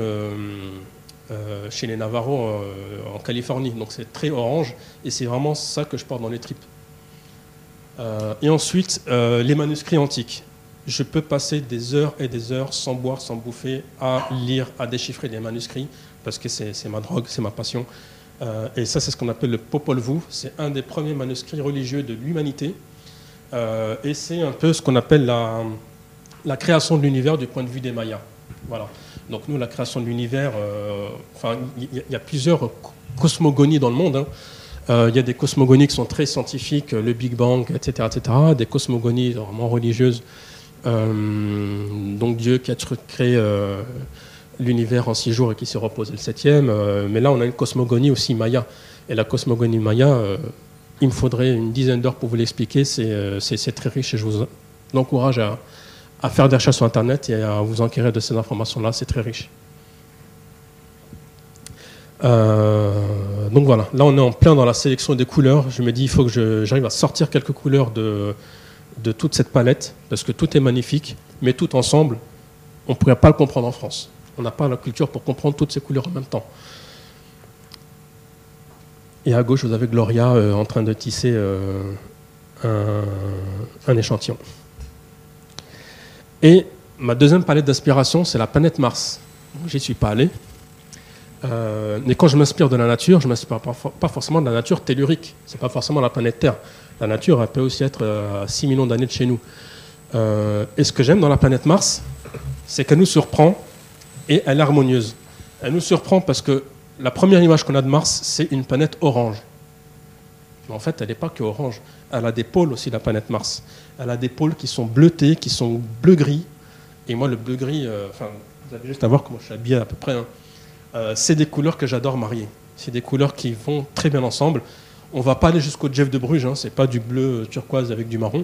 euh, chez les Navarros euh, en Californie. Donc c'est très orange et c'est vraiment ça que je porte dans les tripes. Euh, et ensuite, les manuscrits antiques. Je peux passer des heures et des heures sans boire, sans bouffer, à lire, à déchiffrer des manuscrits parce que c'est ma drogue, c'est ma passion. et ça, c'est ce qu'on appelle le Popol Vuh. C'est un des premiers manuscrits religieux de l'humanité. et c'est un peu ce qu'on appelle la, la création de l'univers du point de vue des Mayas. Voilà. Donc nous, la création de l'univers, euh, enfin, il y, a plusieurs cosmogonies dans le monde. Hein. Euh, il y a des cosmogonies qui sont très scientifiques, le Big Bang, etc., etc. Des cosmogonies vraiment religieuses. donc Dieu qui a créé l'univers en six jours et qui s'est reposé le septième. mais là, on a une cosmogonie aussi maya. Et la cosmogonie maya, il me faudrait une dizaine d'heures pour vous l'expliquer. C'est très riche et je vous encourage à, à faire des recherches sur Internet et à vous enquérir de ces informations-là. C'est très riche. Euh, donc voilà, là on est en plein dans la sélection des couleurs. Je me dis il faut que j'arrive à sortir quelques couleurs de, toute cette palette, parce que tout est magnifique, mais tout ensemble, on ne pourrait pas le comprendre en France. On n'a pas la culture pour comprendre toutes ces couleurs en même temps. Et à gauche, vous avez Gloria euh, en train de tisser euh, un échantillon. Et ma deuxième palette d'aspiration, c'est la planète Mars. J'y suis pas allé. Euh, mais quand je m'inspire de la nature, je ne m'inspire pas, forcément de la nature tellurique. Ce n'est pas forcément la planète Terre. La nature, elle peut aussi être euh, à 6 millions d'années de chez nous. Euh, et ce que j'aime dans la planète Mars, c'est qu'elle nous surprend et elle est harmonieuse. Elle nous surprend parce que la première image qu'on a de Mars, c'est une planète orange. Mais en fait, elle n'est pas que orange. Elle a des pôles aussi, la planète Mars. Elle a des pôles qui sont bleutés, qui sont bleu-gris. Et moi, le bleu-gris, euh, enfin, vous avez juste à voir comment je suis habillé à peu près. Hein. Euh, c'est des couleurs que j'adore marier. C'est des couleurs qui vont très bien ensemble. On va pas aller jusqu'au Jeff de Bruges, hein, c'est pas du bleu turquoise avec du marron,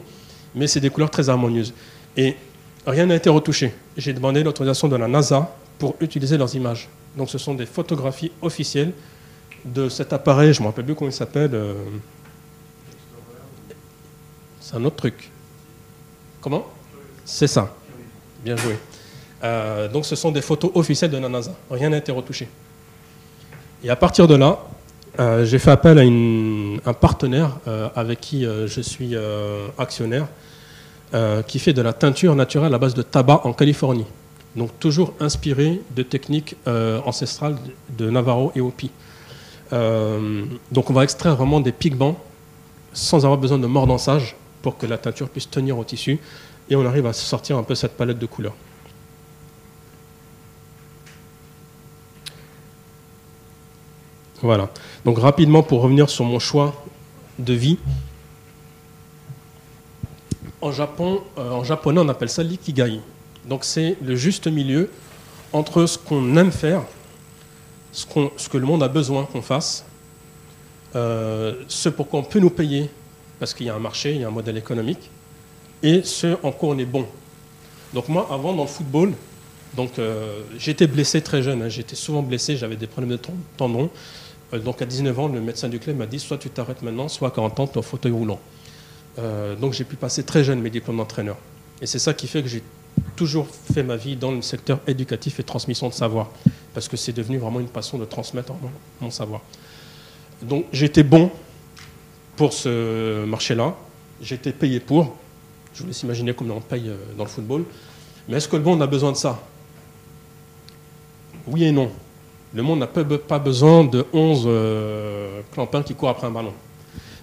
mais c'est des couleurs très harmonieuses. Et rien n'a été retouché. J'ai demandé l'autorisation de la NASA pour utiliser leurs images. Donc ce sont des photographies officielles de cet appareil, je ne me rappelle plus comment il s'appelle. Euh, c'est un autre truc. Comment C'est ça. Bien joué. Euh, donc ce sont des photos officielles de la NASA. Rien n'a été retouché. Et à partir de là, euh, j'ai fait appel à un partenaire avec qui je suis actionnaire, qui fait de la teinture naturelle à base de tabac en Californie. Donc toujours inspiré de techniques ancestrales de Navarro et Hopi. Euh, donc on va extraire vraiment des pigments sans avoir besoin de mordançage pour que la teinture puisse tenir au tissu et on arrive à sortir un peu cette palette de couleurs. Voilà. Donc rapidement pour revenir sur mon choix de vie. En euh, japonais, on appelle ça l'ikigai. Donc c'est le juste milieu entre ce qu'on aime faire ce, que le monde a besoin qu'on fasse, euh, ce pour quoi on peut nous payer, parce qu'il y a un marché, il y a un modèle économique, et ce en quoi on est bon. Donc moi, avant, dans le football, donc euh, j'étais blessé très jeune, hein. j'étais souvent blessé, j'avais des problèmes de tendons. Euh, donc à 19 ans, le médecin du club m'a dit soit tu t'arrêtes maintenant, soit à 40 ans, tu es au fauteuil roulant. donc j'ai pu passer très jeune mes diplômes d'entraîneur. Et c'est ça qui fait que j'ai toujours fait ma vie dans le secteur éducatif et transmission de savoir parce que c'est devenu vraiment une passion de transmettre mon savoir. Donc j'étais bon pour ce marché-là, j'étais payé pour, je vous laisse imaginer combien on paye euh, dans le football, mais est-ce que le monde a besoin de ça? Oui et non. Le monde n'a pas besoin de 11 euh, clampins qui courent après un ballon.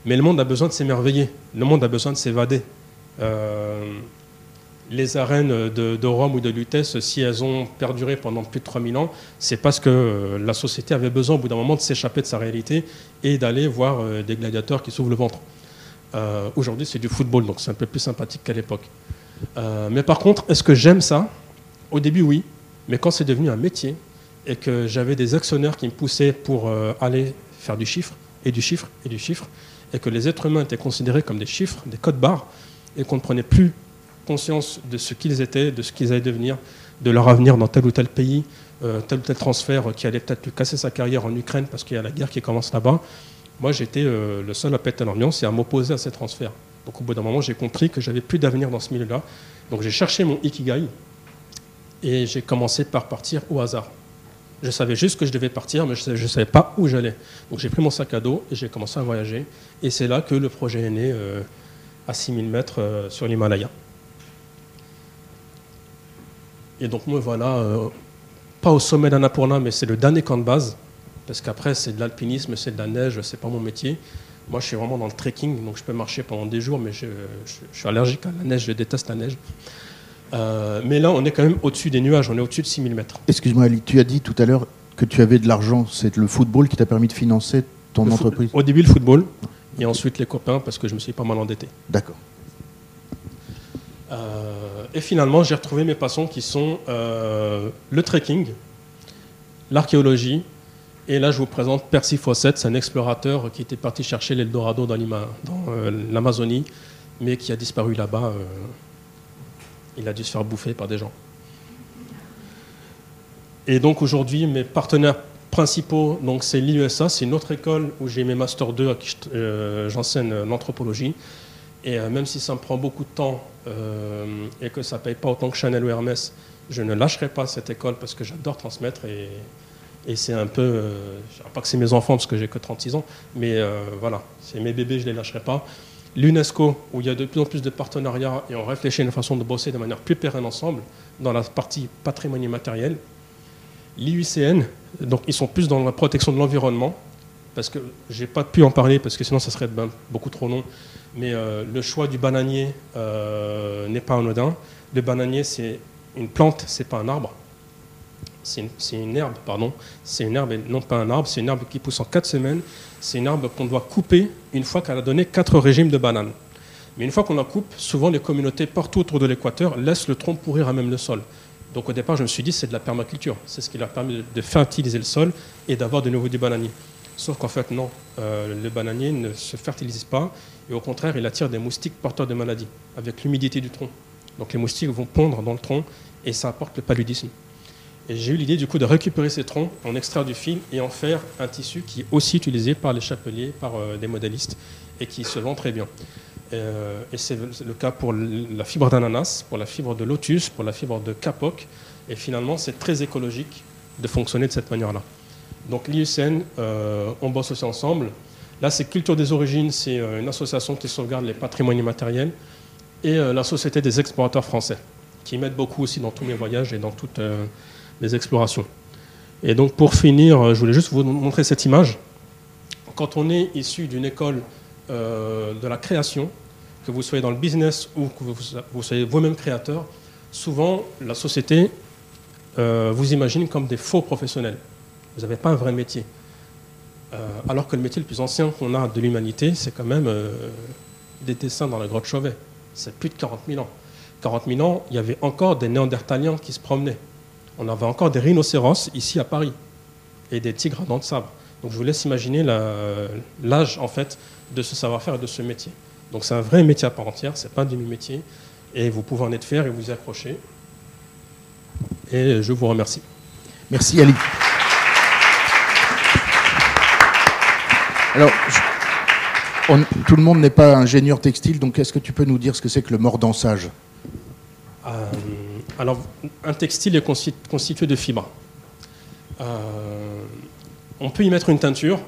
Mais le monde a besoin de s'émerveiller, le monde a besoin de s'évader. Euh, les arènes de, Rome ou de Lutèce, si elles ont perduré pendant plus de 3000 ans, c'est parce que euh, la société avait besoin au bout d'un moment de s'échapper de sa réalité et d'aller voir euh, des gladiateurs qui s'ouvrent le ventre. Euh, aujourd'hui, c'est du football, donc c'est un peu plus sympathique qu'à l'époque. mais par contre, est-ce que j'aime ça? Au début, oui. Mais quand c'est devenu un métier et que j'avais des actionnaires qui me poussaient pour aller faire du chiffre, et du chiffre, et du chiffre, et que les êtres humains étaient considérés comme des chiffres, des codes barres, et qu'on ne prenait plus conscience de ce qu'ils étaient, de ce qu'ils allaient devenir, de leur avenir dans tel ou tel pays, euh, tel ou tel transfert qui allait peut-être casser sa carrière en Ukraine parce qu'il y a la guerre qui commence là-bas. Moi, j'étais euh, le seul à péter l'ambiance et à m'opposer à ces transferts. Donc, au bout d'un moment, j'ai compris que j'avais plus d'avenir dans ce milieu-là. Donc, j'ai cherché mon ikigai et j'ai commencé par partir au hasard. Je savais juste que je devais partir, mais je ne savais, pas où j'allais. Donc, j'ai pris mon sac à dos et j'ai commencé à voyager. Et c'est là que le projet est né euh, à 6000 mètres sur l'Himalaya. Et donc moi voilà, euh, pas au sommet d'Annapurna, mais c'est le dernier camp de base, parce qu'après c'est de l'alpinisme, c'est de la neige, c'est pas mon métier. Moi je suis vraiment dans le trekking, donc je peux marcher pendant des jours, mais je, suis allergique à la neige, je déteste la neige. mais là, on est quand même au-dessus des nuages, on est au-dessus de 6000 mètres. Excuse-moi, Ali, tu as dit tout à l'heure que tu avais de l'argent. C'est le football qui t'a permis de financer ton entreprise Au début, le football, et ensuite les copains, parce que je me suis pas mal endetté. D'accord. Et finalement, j'ai retrouvé mes passions qui sont le trekking, l'archéologie, et là, je vous présente Percy Fawcett, c'est un explorateur qui était parti chercher l'Eldorado dans euh, l'Amazonie, mais qui a disparu là-bas. Euh, il a dû se faire bouffer par des gens. Et donc aujourd'hui, mes partenaires principaux, c'est l'IUSA, c'est une autre école où j'ai mes Master 2, à qui euh, j'enseigne l'anthropologie. Et même si ça me prend beaucoup de temps et que ça ne paye pas autant que Chanel ou Hermès, je ne lâcherai pas cette école parce que j'adore transmettre et et c'est un peu, euh, pas que c'est mes enfants parce que j'ai que 36 ans, mais euh, voilà, c'est mes bébés, je ne les lâcherai pas. L'UNESCO, où il y a de plus en plus de partenariats et on réfléchit à une façon de bosser de manière plus pérenne ensemble dans la partie patrimoine immatériel. L'IUCN, donc ils sont plus dans la protection de l'environnement, parce que j'ai pas pu en parler parce que sinon ça serait ben, beaucoup trop long. Mais euh, le choix du bananier n'est pas anodin. Le bananier, c'est une plante, c'est pas un arbre c'est une, herbe, pardon. C'est une herbe, et non pas un arbre, c'est une herbe qui pousse en quatre semaines. C'est une herbe qu'on doit couper une fois qu'elle a donné quatre régimes de bananes. Mais une fois qu'on la coupe, souvent les communautés partout autour de l'équateur laissent le tronc pourrir à même le sol. Donc au départ, je me suis dit, c'est de la permaculture. C'est ce qui leur permet de fertiliser le sol et d'avoir de nouveau du bananier. Sauf qu'en fait, non, euh, le bananier ne se fertilise pas et au contraire, il attire des moustiques porteurs de maladies avec l'humidité du tronc. Donc les moustiques vont pondre dans le tronc et ça apporte le paludisme. Et j'ai eu l'idée du coup de récupérer ces troncs, en extraire du fil et en faire un tissu qui est aussi utilisé par les chapeliers, par euh, des modélistes et qui se vend très bien. Euh, et c'est le cas pour la fibre d'ananas, pour la fibre de lotus, pour la fibre de capoc. Et finalement, c'est très écologique de fonctionner de cette manière-là. Donc l'IUCN, euh, on bosse aussi ensemble. Là, c'est Culture des Origines, c'est une association qui sauvegarde les patrimoines immatériels. Et la Société des explorateurs français, qui m'aide beaucoup aussi dans tous mes voyages et dans toutes des explorations. Et donc pour finir, euh, je voulais juste vous montrer cette image. Quand on est issu d'une école euh, de la création, que vous soyez dans le business ou que vous, soyez vous-même créateur, souvent la société euh, vous imagine comme des faux professionnels. Vous n'avez pas un vrai métier. alors que le métier le plus ancien qu'on a de l'humanité, c'est quand même des dessins dans la grotte Chauvet. C'est plus de 40 000 ans. 40 000 ans, il y avait encore des néandertaliens qui se promenaient on avait encore des rhinocéros ici à Paris et des tigres à dents de sabre. Donc je vous laisse imaginer l'âge en fait de ce savoir-faire et de ce métier. Donc c'est un vrai métier à part entière, c'est pas un demi-métier et vous pouvez en être fier et vous y accrocher. Et je vous remercie. Merci Ali. Alors, tout le monde n'est pas ingénieur textile, donc est-ce que tu peux nous dire ce que c'est que le mordansage euh, alors, un textile est constitué de fibres. Euh, on peut y mettre une teinture,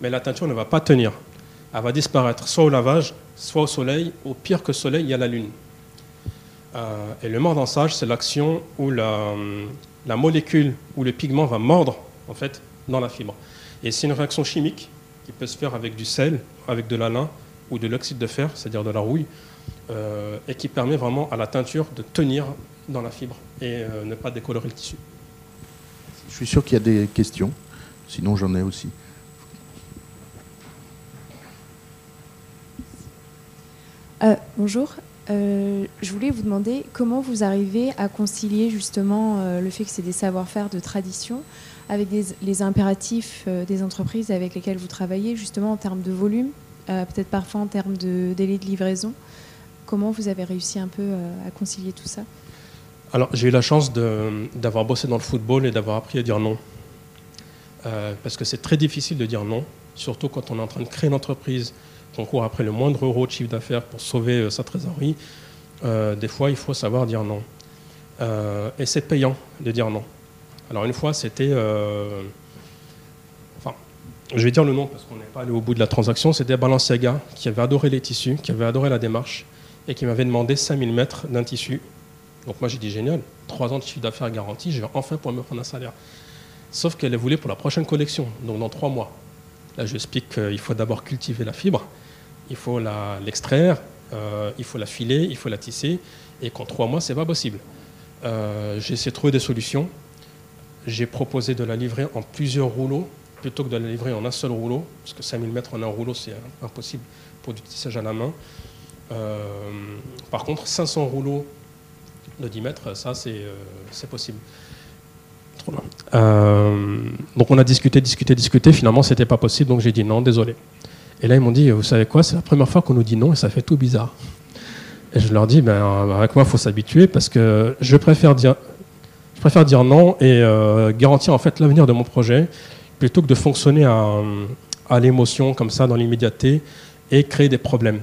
mais la teinture ne va pas tenir. Elle va disparaître soit au lavage, soit au soleil. Au pire que soleil, il y a la lune. Euh, et le mordansage, c'est l'action où la, molécule ou le pigment va mordre en fait dans la fibre. Et c'est une réaction chimique qui peut se faire avec du sel, avec de l'alun ou de l'oxyde de fer, c'est-à-dire de la rouille, euh, et qui permet vraiment à la teinture de tenir dans la fibre et euh, ne pas décolorer le tissu. Je suis sûr qu'il y a des questions, sinon j'en ai aussi. Euh, bonjour, euh, je voulais vous demander comment vous arrivez à concilier justement le fait que c'est des savoir-faire de tradition avec les impératifs des entreprises avec lesquelles vous travaillez, justement en termes de volume, peut-être parfois en termes de délai de livraison. Comment vous avez réussi un peu à concilier tout ça? Alors, j'ai eu la chance d'avoir bossé dans le football et d'avoir appris à dire non. Euh, parce que c'est très difficile de dire non, surtout quand on est en train de créer une entreprise, qu'on court après le moindre euro de chiffre d'affaires pour sauver euh, sa trésorerie. Euh, des fois, il faut savoir dire non. et c'est payant de dire non. Alors, une fois, c'était. enfin, je vais dire le nom parce qu'on n'est pas allé au bout de la transaction. C'était Balenciaga qui avait adoré les tissus, qui avait adoré la démarche et qui m'avait demandé 5000 mètres d'un tissu donc moi j'ai dit génial, trois ans de chiffre d'affaires garanti, je vais enfin pouvoir me prendre un salaire. Sauf qu'elle voulait pour la prochaine collection, donc dans trois mois. Là je explique qu'il faut d'abord cultiver la fibre, il faut l'extraire, il faut la filer, il faut la tisser, et qu'en trois mois, c'est pas possible. j'ai essayé de trouver des solutions. J'ai proposé de la livrer en plusieurs rouleaux plutôt que de la livrer en un seul rouleau, parce que 5000 mètres en un rouleau, c'est impossible pour du tissage à la main. Euh, par contre, 500 rouleaux de 10 mètres, ça, c'est euh, possible. Euh, donc on a discuté, discuté, discuté. Finalement, c'était pas possible, donc j'ai dit non, désolé. Et là, ils m'ont dit, vous savez quoi, c'est la première fois qu'on nous dit non et ça fait tout bizarre. Et je leur dis, ben, avec moi, il faut s'habituer parce que je préfère dire, préfère dire non et garantir en fait l'avenir de mon projet plutôt que de fonctionner à, l'émotion comme ça dans l'immédiateté et créer des problèmes.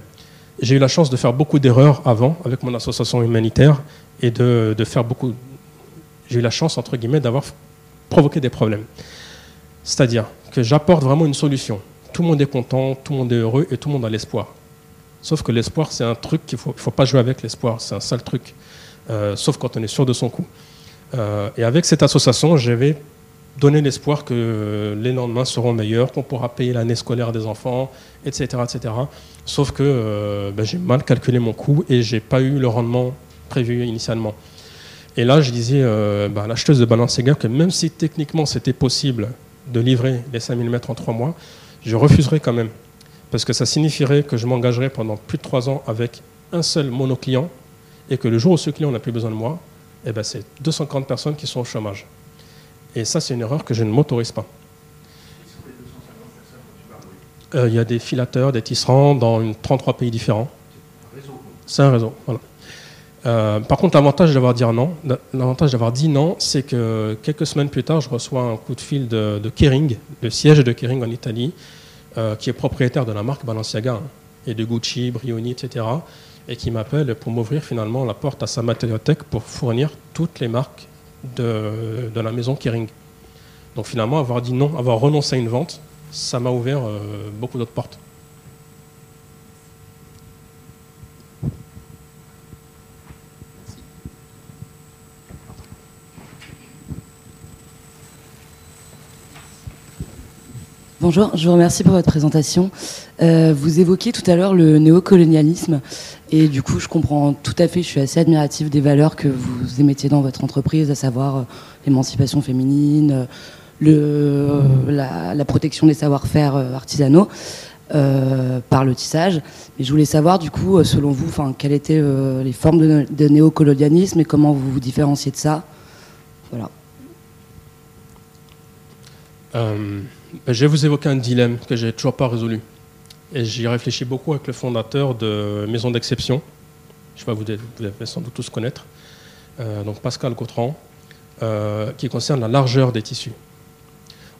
J'ai eu la chance de faire beaucoup d'erreurs avant avec mon association humanitaire et de, faire beaucoup. J'ai eu la chance, entre guillemets, d'avoir provoqué des problèmes. C'est-à-dire que j'apporte vraiment une solution. Tout le monde est content, tout le monde est heureux et tout le monde a l'espoir. Sauf que l'espoir, c'est un truc qu'il ne faut, faut, pas jouer avec l'espoir, c'est un sale truc. Euh, sauf quand on est sûr de son coup. Euh, et avec cette association, j'avais donner l'espoir que les lendemains seront meilleurs, qu'on pourra payer l'année scolaire des enfants, etc. etc. Sauf que euh, ben, j'ai mal calculé mon coût et j'ai pas eu le rendement prévu initialement. Et là, je disais euh, ben, l'acheteuse de Balenciaga que même si techniquement c'était possible de livrer les 5000 mètres en trois mois, je refuserais quand même. Parce que ça signifierait que je m'engagerais pendant plus de trois ans avec un seul monoclient et que le jour où ce client n'a plus besoin de moi, eh ben, c'est 250 personnes qui sont au chômage. Et ça, c'est une erreur que je ne m'autorise pas. Euh, il y a des filateurs, des tisserands dans une 33 pays différents. C'est un réseau. Voilà. Euh, par contre, l'avantage d'avoir dit non, l'avantage d'avoir dit non, c'est que quelques semaines plus tard, je reçois un coup de fil de, Kering, le siège de Kering en Italie, euh, qui est propriétaire de la marque Balenciaga hein, et de Gucci, Brioni, etc., et qui m'appelle pour m'ouvrir finalement la porte à sa matériothèque pour fournir toutes les marques de, la maison Kering. Donc finalement, avoir dit non, avoir renoncé à une vente, ça m'a ouvert euh, beaucoup d'autres portes. Bonjour, je vous remercie pour votre présentation. Euh, vous évoquiez tout à l'heure le néocolonialisme et du coup je comprends tout à fait, je suis assez admirative des valeurs que vous émettiez dans votre entreprise, à savoir euh, l'émancipation féminine, le, la, protection des savoir-faire euh, artisanaux par le tissage. Mais je voulais savoir du coup, selon vous, quelles étaient les formes de, néocolonialisme et comment vous vous différenciez de ça? Voilà. Je vais vous évoquer un dilemme que j'ai toujours pas résolu. Et j'y réfléchis beaucoup avec le fondateur de Maison d'Exception. Je sais pas, vous devez, sans doute tous connaître. Euh, donc Pascal Gautran, euh, qui concerne la largeur des tissus.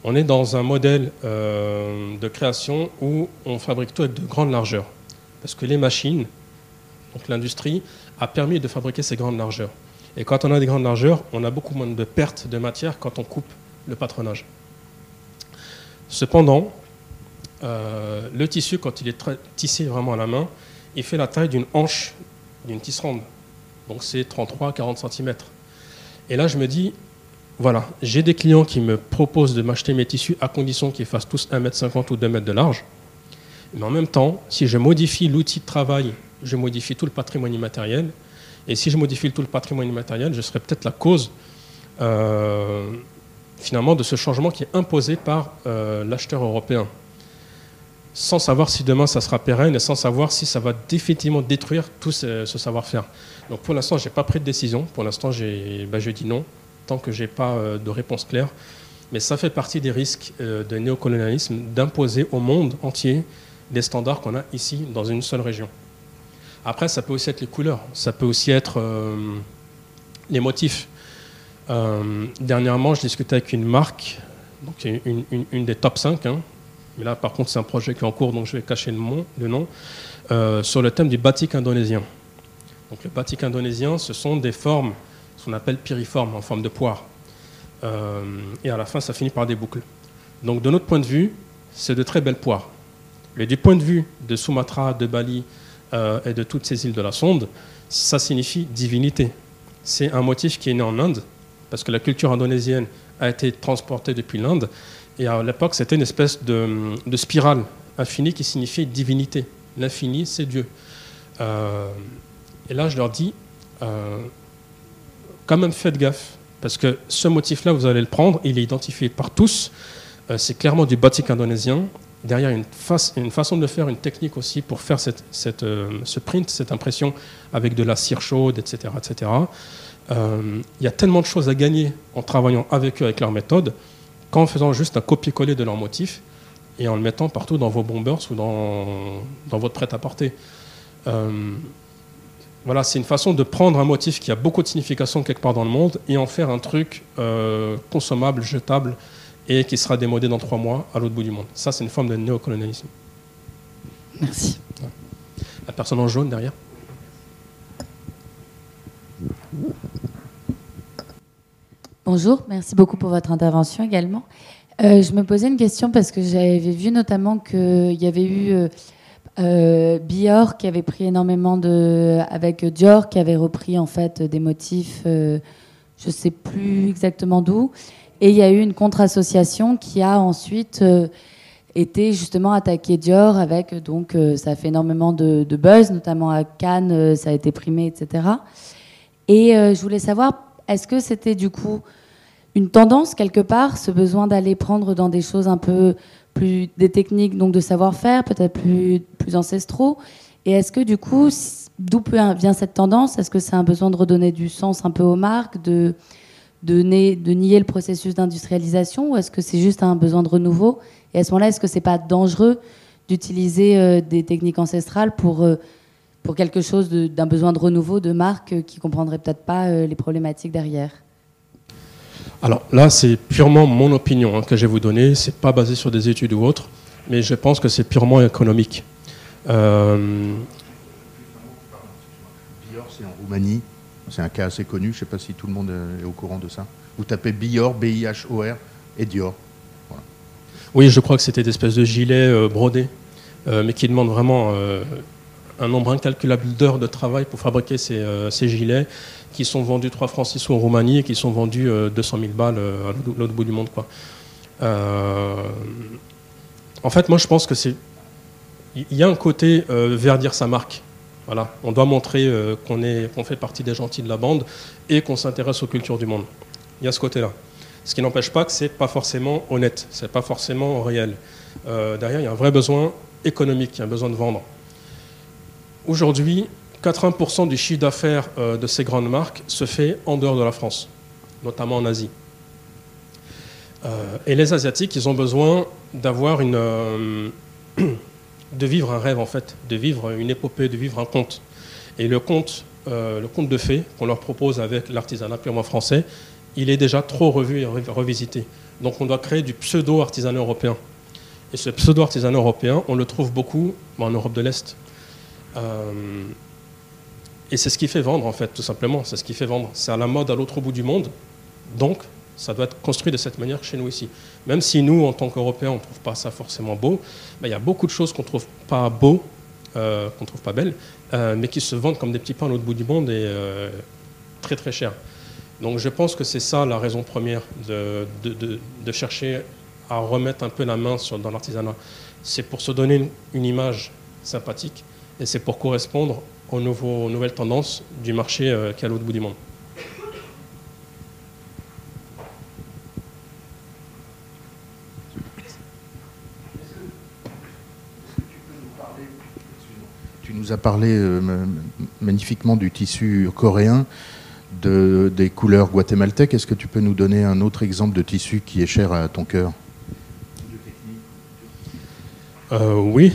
On est dans un modèle euh, de création où on fabrique tout avec de grandes largeurs. Parce que les machines, donc l'industrie, a permis de fabriquer ces grandes largeurs. Et quand on a des grandes largeurs, on a beaucoup moins de pertes de matière quand on coupe le patronage. Cependant, euh, le tissu, quand il est tissé vraiment à la main, il fait la taille d'une hanche d'une tisserande. Donc c'est 33-40 cm. Et là, je me dis, voilà, j'ai des clients qui me proposent de m'acheter mes tissus à condition qu'ils fassent tous 1,50 m ou 2 m de large. Mais en même temps, si je modifie l'outil de travail, je modifie tout le patrimoine immatériel. Et si je modifie tout le patrimoine immatériel, je serai peut-être la cause euh, finalement de ce changement qui est imposé par euh, l'acheteur européen, sans savoir si demain ça sera pérenne et sans savoir si ça va définitivement détruire tout ce, savoir-faire. Donc pour l'instant, je n'ai pas pris de décision. Pour l'instant, bah, je dis non, tant que je n'ai pas euh, de réponse claire. Mais ça fait partie des risques euh, de néocolonialisme d'imposer au monde entier des standards qu'on a ici, dans une seule région. Après, ça peut aussi être les couleurs, ça peut aussi être les motifs. Euh, dernièrement, je discutais avec une marque, donc une, des top 5, hein. mais là par contre c'est un projet qui est en cours, donc je vais cacher le, nom, euh, sur le thème du batik indonésien. Donc le batik indonésien, ce sont des formes, ce qu'on appelle piriformes, en forme de poire. Euh, et à la fin, ça finit par des boucles. Donc de notre point de vue, c'est de très belles poires. Mais du point de vue de Sumatra, de Bali et de toutes ces îles de la Sonde, ça signifie divinité. C'est un motif qui est né en Inde, parce que la culture indonésienne a été transportée depuis l'Inde. Et à l'époque, c'était une espèce de, spirale infinie qui signifiait divinité. L'infini, c'est Dieu. et là, je leur dis, quand même faites gaffe, parce que ce motif-là, vous allez le prendre, il est identifié par tous, c'est clairement du batik indonésien, derrière une, une, façon de faire, une technique aussi pour faire ce print, cette impression avec de la cire chaude, etc. etc. Il y a tellement de choses à gagner en travaillant avec eux, avec leur méthode, qu'en faisant juste un copier-coller de leur motif et en le mettant partout dans vos bombers ou dans, dans votre prêt-à-porter. Euh, voilà, c'est une façon de prendre un motif qui a beaucoup de signification quelque part dans le monde et en faire un truc euh, consommable, jetable et qui sera démodé dans trois mois à l'autre bout du monde. Ça, c'est une forme de néocolonialisme. Merci. La personne en jaune derrière. Bonjour, merci beaucoup pour votre intervention également. Euh, je me posais une question parce que j'avais vu notamment qu'il y avait eu euh, euh, Bior qui avait pris énormément de. avec Dior qui avait repris en fait des motifs, je ne sais plus exactement d'où. Et il y a eu une contre-association qui a ensuite été justement attaqué Dior avec. donc ça a fait énormément de, de, buzz, notamment à Cannes, ça a été primé, etc. Et je voulais savoir est-ce que c'était du coup une tendance quelque part, ce besoin d'aller prendre dans des choses un peu plus des techniques donc de savoir-faire, peut-être plus, plus ancestraux? Et est-ce que du coup, d'où vient cette tendance? Est-ce que c'est un besoin de redonner du sens un peu aux marques, de, nier le processus d'industrialisation, ou est-ce que c'est juste un besoin de renouveau? Et à ce moment-là, est-ce que c'est pas dangereux d'utiliser euh, des techniques ancestrales pour euh, pour quelque chose d'un besoin de renouveau de marque euh, qui comprendrait peut-être pas euh, les problématiques derrière Alors là, c'est purement mon opinion hein, que je vais vous donner. C'est pas basé sur des études ou autres, mais je pense que c'est purement économique. Euh... Bior, c'est en Roumanie. C'est un cas assez connu. Je ne sais pas si tout le monde est au courant de ça. Vous tapez Bior, B-I-H-O-R, et Dior. Oui, je crois que c'était des espèces de gilets euh, brodés, mais qui demandent vraiment un nombre incalculable d'heures de travail pour fabriquer ces, euh, gilets qui sont vendus 3 francs 6 en Roumanie et qui sont vendus 200 euh, 000 balles euh, à l'autre bout du monde. Quoi. en fait, moi, je pense que c'est. Il y a un côté verdir sa marque. Voilà. On doit montrer qu'on qu'on fait partie des gentils de la bande et qu'on s'intéresse aux cultures du monde. Il y a ce côté-là. Ce qui n'empêche pas que c'est pas forcément honnête, c'est pas forcément réel. derrière, il y a un vrai besoin économique, il y a un besoin de vendre. Aujourd'hui, 80% du chiffre d'affaires euh, de ces grandes marques se fait en dehors de la France, notamment en Asie. Euh, et les Asiatiques, ils ont besoin d'avoir une, euh, de vivre un rêve en fait, de vivre une épopée, de vivre un conte. Et le conte, le conte de fées qu'on leur propose avec l'artisanat purement français, il est déjà trop revu et revisité. Donc on doit créer du pseudo-artisanat européen. Et ce pseudo-artisanat européen, on le trouve beaucoup en Europe de l'Est. Euh, et c'est ce qui fait vendre, en fait, tout simplement. C'est ce qui fait vendre. C'est à la mode à l'autre bout du monde. Donc, ça doit être construit de cette manière chez nous ici. Même si nous, en tant qu'Européens, on ne trouve pas ça forcément beau, ben, il y a beaucoup de choses qu'on ne trouve pas beau, euh, qu'on ne trouve pas belles, euh, mais qui se vendent comme des petits pains à l'autre bout du monde et très très cher. Donc je pense que c'est ça la raison première de, chercher à remettre un peu la main dans l'artisanat. C'est pour se donner une image sympathique et c'est pour correspondre aux, nouveaux, nouvelles tendances du marché euh, qui est à l'autre bout du monde. Tu nous as parlé euh, magnifiquement du tissu coréen, de, des couleurs guatémaltèques. Est-ce que tu peux nous donner un autre exemple de tissu qui est cher à ton cœur? Euh, Oui.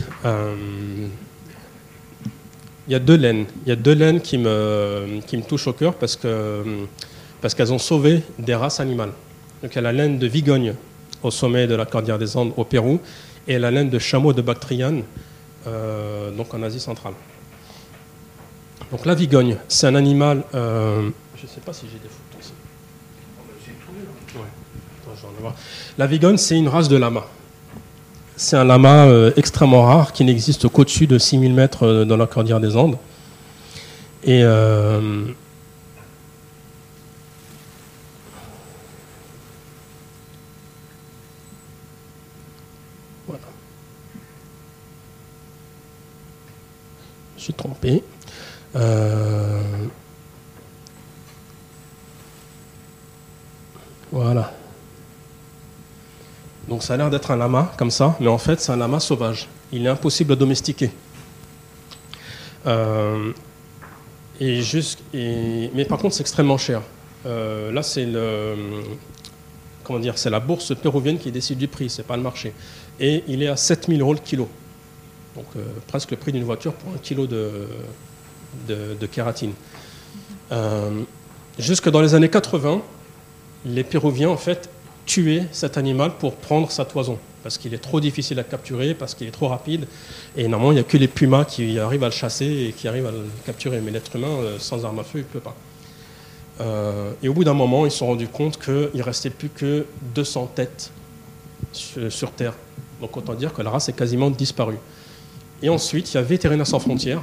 Il y a deux laines. Il y a deux laines qui me, qui me touchent au cœur parce que parce qu'elles ont sauvé des races animales. Donc il y a la laine de Vigogne au sommet de la Cordillère des Andes au Pérou et la laine de chameau de Bactriane euh, donc en Asie centrale. Donc la Vigogne, c'est un animal. Euh, je ne sais pas si j'ai des photos. Ouais. La Vigogne, c'est une race de lama. C'est un lama euh, extrêmement rare qui n'existe qu'au-dessus de 6000 mètres euh, dans la cordillère des Andes. Et euh, voilà. Je suis trompé. Voilà. Donc ça a l'air d'être un lama comme ça, mais en fait c'est un lama sauvage. Il est impossible à domestiquer. Euh, et juste, mais par contre c'est extrêmement cher. Euh, là c'est le, comment dire, c'est la bourse péruvienne qui décide du prix, c'est pas le marché. Et il est à 7000 euros le kilo. Donc euh, presque le prix d'une voiture pour un kilo de, de, kératine. jusque dans les années 80, les Péruviens en fait tuer cet animal pour prendre sa toison, parce qu'il est trop difficile à capturer, parce qu'il est trop rapide. Et normalement, il n'y a que les pumas qui arrivent à le chasser et qui arrivent à le capturer. Mais l'être humain, euh, sans arme à feu, il ne peut pas. Euh, et au bout d'un moment, ils se sont rendus compte qu'il ne restait plus que 200 têtes sur, Terre. Donc autant dire que la race est quasiment disparue. Et ensuite, il y a Vétérinaires sans frontières,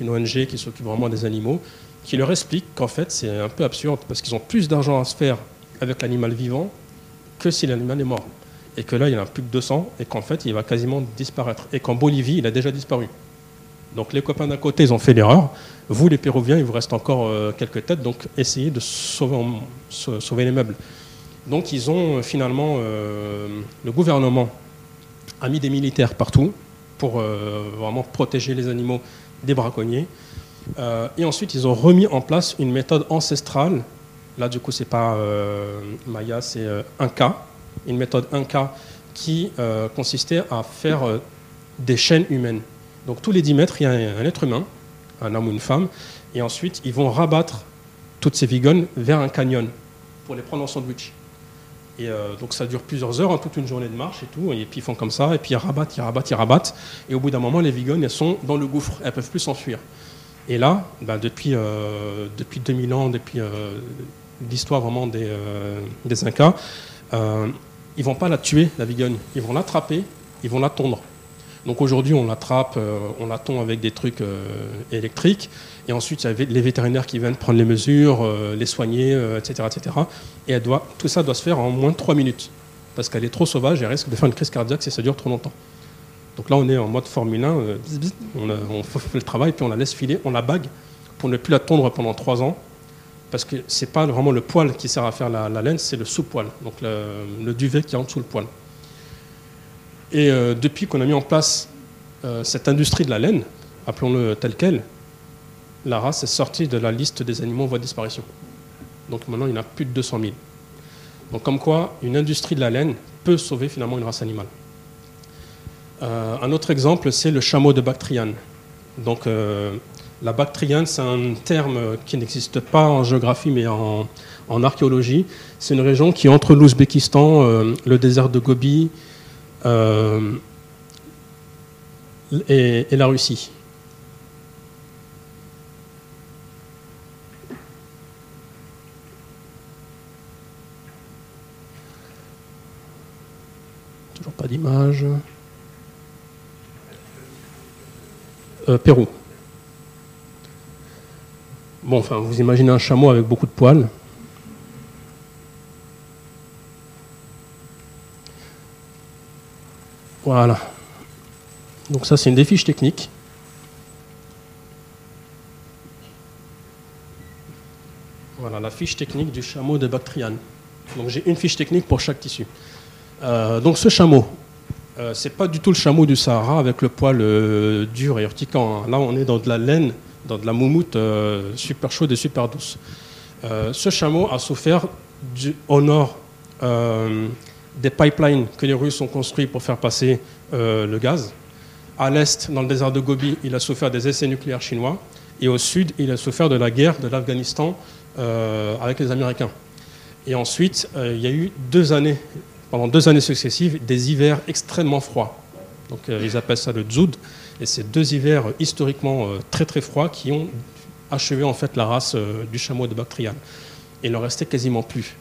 une ONG qui s'occupe vraiment des animaux, qui leur explique qu'en fait, c'est un peu absurde, parce qu'ils ont plus d'argent à se faire avec l'animal vivant que si l'animal est mort. Et que là, il en a plus que 200 et qu'en fait, il va quasiment disparaître. Et qu'en Bolivie, il a déjà disparu. Donc les copains d'un côté, ils ont fait l'erreur. Vous, les Péruviens, il vous reste encore euh, quelques têtes, donc essayez de sauver, sauver les meubles. Donc ils ont euh, finalement, euh, le gouvernement a mis des militaires partout pour vraiment protéger les animaux des braconniers. et ensuite, ils ont remis en place une méthode ancestrale Là, du coup, c'est pas euh, Maya, c'est euh, une méthode 1K qui euh, consistait à faire des chaînes humaines. Donc, tous les 10 mètres, il y a un, être humain, un homme ou une femme, et ensuite, ils vont rabattre toutes ces vignes vers un canyon pour les prendre en sandwich. Et donc ça dure plusieurs heures, hein, toute une journée de marche et tout. Et puis ils font comme ça, et puis ils rabattent, ils rabattent, ils rabattent. Et au bout d'un moment, les vignes, elles sont dans le gouffre, elles peuvent plus s'enfuir. Et là, ben, depuis, depuis 2000 ans, depuis l'histoire vraiment des, euh, Incas, euh, ils vont pas la tuer, la vigogne. Ils vont l'attraper, ils vont la tondre. Donc aujourd'hui, on l'attrape, euh, on la tond avec des trucs électriques. Et ensuite, il y a les vétérinaires qui viennent prendre les mesures, les soigner, etc., etc. Et elle tout ça doit se faire en moins de 3 minutes. Parce qu'elle est trop sauvage et risque de faire une crise cardiaque si ça dure trop longtemps. Donc là, on est en mode Formule 1, on, on, fait le travail, puis on la laisse filer, on la bague pour ne plus la tondre pendant 3 ans parce que ce n'est pas vraiment le poil qui sert à faire la, laine, c'est le sous-poil, donc le, duvet qui est en dessous le poil. Et euh, depuis qu'on a mis en place euh, cette industrie de la laine, appelons-le tel quel, la race est sortie de la liste des animaux en voie de disparition. Donc maintenant, il y en a plus de 200 000. Donc comme quoi, une industrie de la laine peut sauver finalement une race animale. Euh, un autre exemple, c'est le chameau de Bactriane. Donc la Bactriane, c'est un terme qui n'existe pas en géographie, mais en, archéologie. C'est une région qui entre l'Ouzbékistan, euh, le désert de Gobi euh, et, la Russie. Toujours pas d'image. Euh, Pérou. Bon, enfin, vous imaginez un chameau avec beaucoup de poils. Voilà. Donc ça, c'est une des fiches techniques. Voilà, la fiche technique du chameau de Bactriane. Donc j'ai une fiche technique pour chaque tissu. Euh, donc ce chameau, euh, c'est pas du tout le chameau du Sahara avec le poil euh, dur et urticant. Hein. Là, on est dans de la laine dans de la moumoute euh, super chaude et super douce. Euh, ce chameau a souffert au nord euh, des pipelines que les Russes ont construits pour faire passer le gaz. À l'est, dans le désert de Gobi, il a souffert des essais nucléaires chinois. Et au sud, il a souffert de la guerre de l'Afghanistan avec les Américains. Et ensuite, il y a eu deux années, pendant deux années successives, des hivers extrêmement froids. Donc, ils appellent ça le Dzoud. Et c'est deux hivers historiquement euh, très très froids qui ont achevé en fait la race euh, du chameau de Bactriane. Il n'en restait quasiment plus.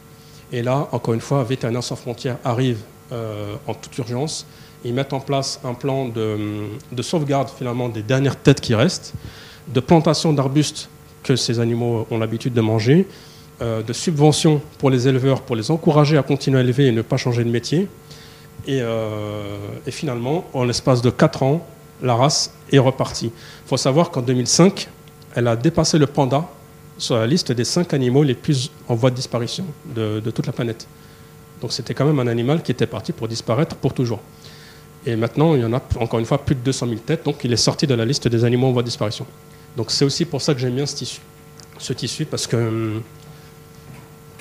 Et là, encore une fois, Vétérinaires sans frontières arrive euh, en toute urgence. Ils mettent en place un plan de, sauvegarde finalement des dernières têtes qui restent, de plantation d'arbustes que ces animaux ont l'habitude de manger, de subventions pour les éleveurs pour les encourager à continuer à élever et ne pas changer de métier. Et, et finalement, en l'espace de 4 ans, la race est repartie. Il faut savoir qu'en 2005, elle a dépassé le panda sur la liste des cinq animaux les plus en voie de disparition de, toute la planète. Donc c'était quand même un animal qui était parti pour disparaître pour toujours. Et maintenant, il y en a encore une fois plus de 200 000 têtes, donc il est sorti de la liste des animaux en voie de disparition. Donc c'est aussi pour ça que j'aime bien ce tissu. Ce tissu parce que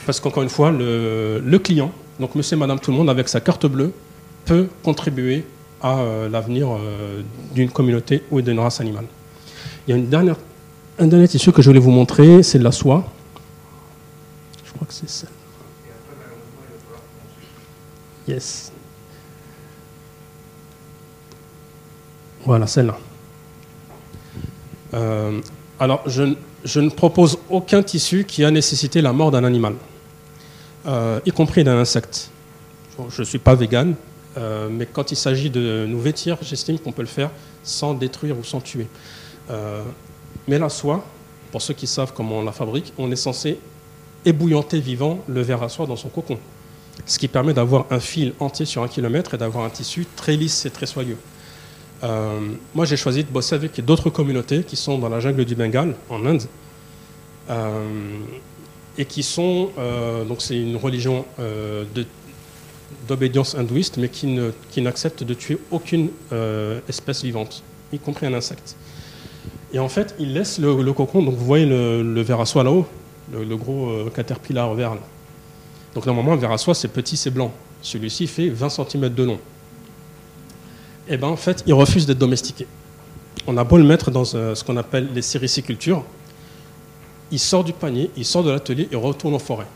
parce qu'encore une fois, le, le, client, donc monsieur et madame tout le monde, avec sa carte bleue, peut contribuer à euh, l'avenir euh, d'une communauté ou d'une race animale. Il y a une dernière, un dernier tissu que je voulais vous montrer, c'est de la soie. Je crois que c'est ça. Yes. Voilà, celle-là. Euh, alors, je, je, ne propose aucun tissu qui a nécessité la mort d'un animal, y compris d'un insecte. je ne suis pas vegan, euh, mais quand il s'agit de nous vêtir, j'estime qu'on peut le faire sans détruire ou sans tuer. Euh, mais la soie, pour ceux qui savent comment on la fabrique, on est censé ébouillanter vivant le verre à soie dans son cocon. Ce qui permet d'avoir un fil entier sur un kilomètre et d'avoir un tissu très lisse et très soyeux. Euh, moi, j'ai choisi de bosser avec d'autres communautés qui sont dans la jungle du Bengale, en Inde, et qui sont, donc c'est une religion de d'obédience hindouiste, mais qui, ne, qui n'accepte de tuer aucune euh, espèce vivante, y compris un insecte. Et en fait, il laisse le, cocon, donc vous voyez le, le ver à soie là-haut, le, gros euh, caterpillar vert. Là. Donc normalement, un ver à soie, c'est petit, c'est blanc. Celui-ci fait 20 cm de long. Et eh bien en fait, il refuse d'être domestiqué. On a beau le mettre dans euh, ce qu'on appelle les séricicultures, il sort du panier, il sort de l'atelier et retourne en forêt.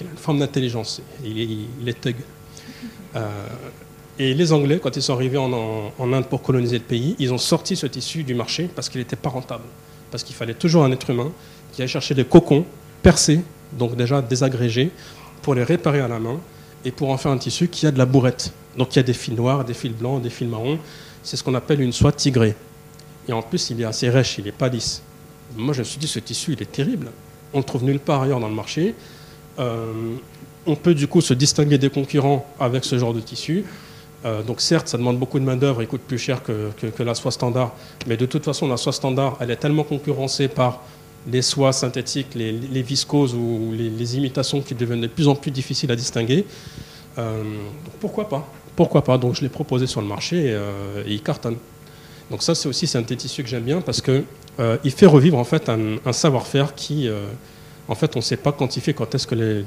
Il a une forme d'intelligence, il est, il est thug. Euh, et les Anglais, quand ils sont arrivés en, Inde pour coloniser le pays, ils ont sorti ce tissu du marché parce qu'il n'était pas rentable. Parce qu'il fallait toujours un être humain qui allait chercher des cocons percés, donc déjà désagrégés, pour les réparer à la main et pour en faire un tissu qui a de la bourrette. Donc il y a des fils noirs, des fils blancs, des fils marrons. C'est ce qu'on appelle une soie tigrée. Et en plus, il est assez rêche, il n'est pas lisse. Moi, je me suis dit, ce tissu, il est terrible. On le trouve nulle part ailleurs dans le marché. Euh, on peut du coup se distinguer des concurrents avec ce genre de tissu. Euh, donc certes, ça demande beaucoup de main-d'œuvre, il coûte plus cher que, la soie standard, mais de toute façon, la soie standard, elle est tellement concurrencée par les soies synthétiques, les, viscoses ou les, imitations qui deviennent de plus en plus difficiles à distinguer. Euh, pourquoi pas? Pourquoi pas? Donc je l'ai proposé sur le marché et, il cartonne. Donc ça, c'est aussi un des tissus que j'aime bien parce qu'il fait revivre en fait un savoir-faire qui en fait, on ne sait pas quantifier quand est-ce que les,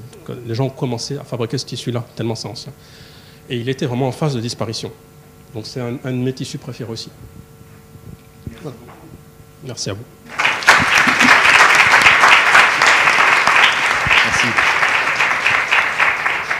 gens ont commencé à fabriquer ce tissu-là, tellement c'est ancien. Et il était vraiment en phase de disparition. Donc c'est un, un de mes tissus préférés aussi. Merci à vous.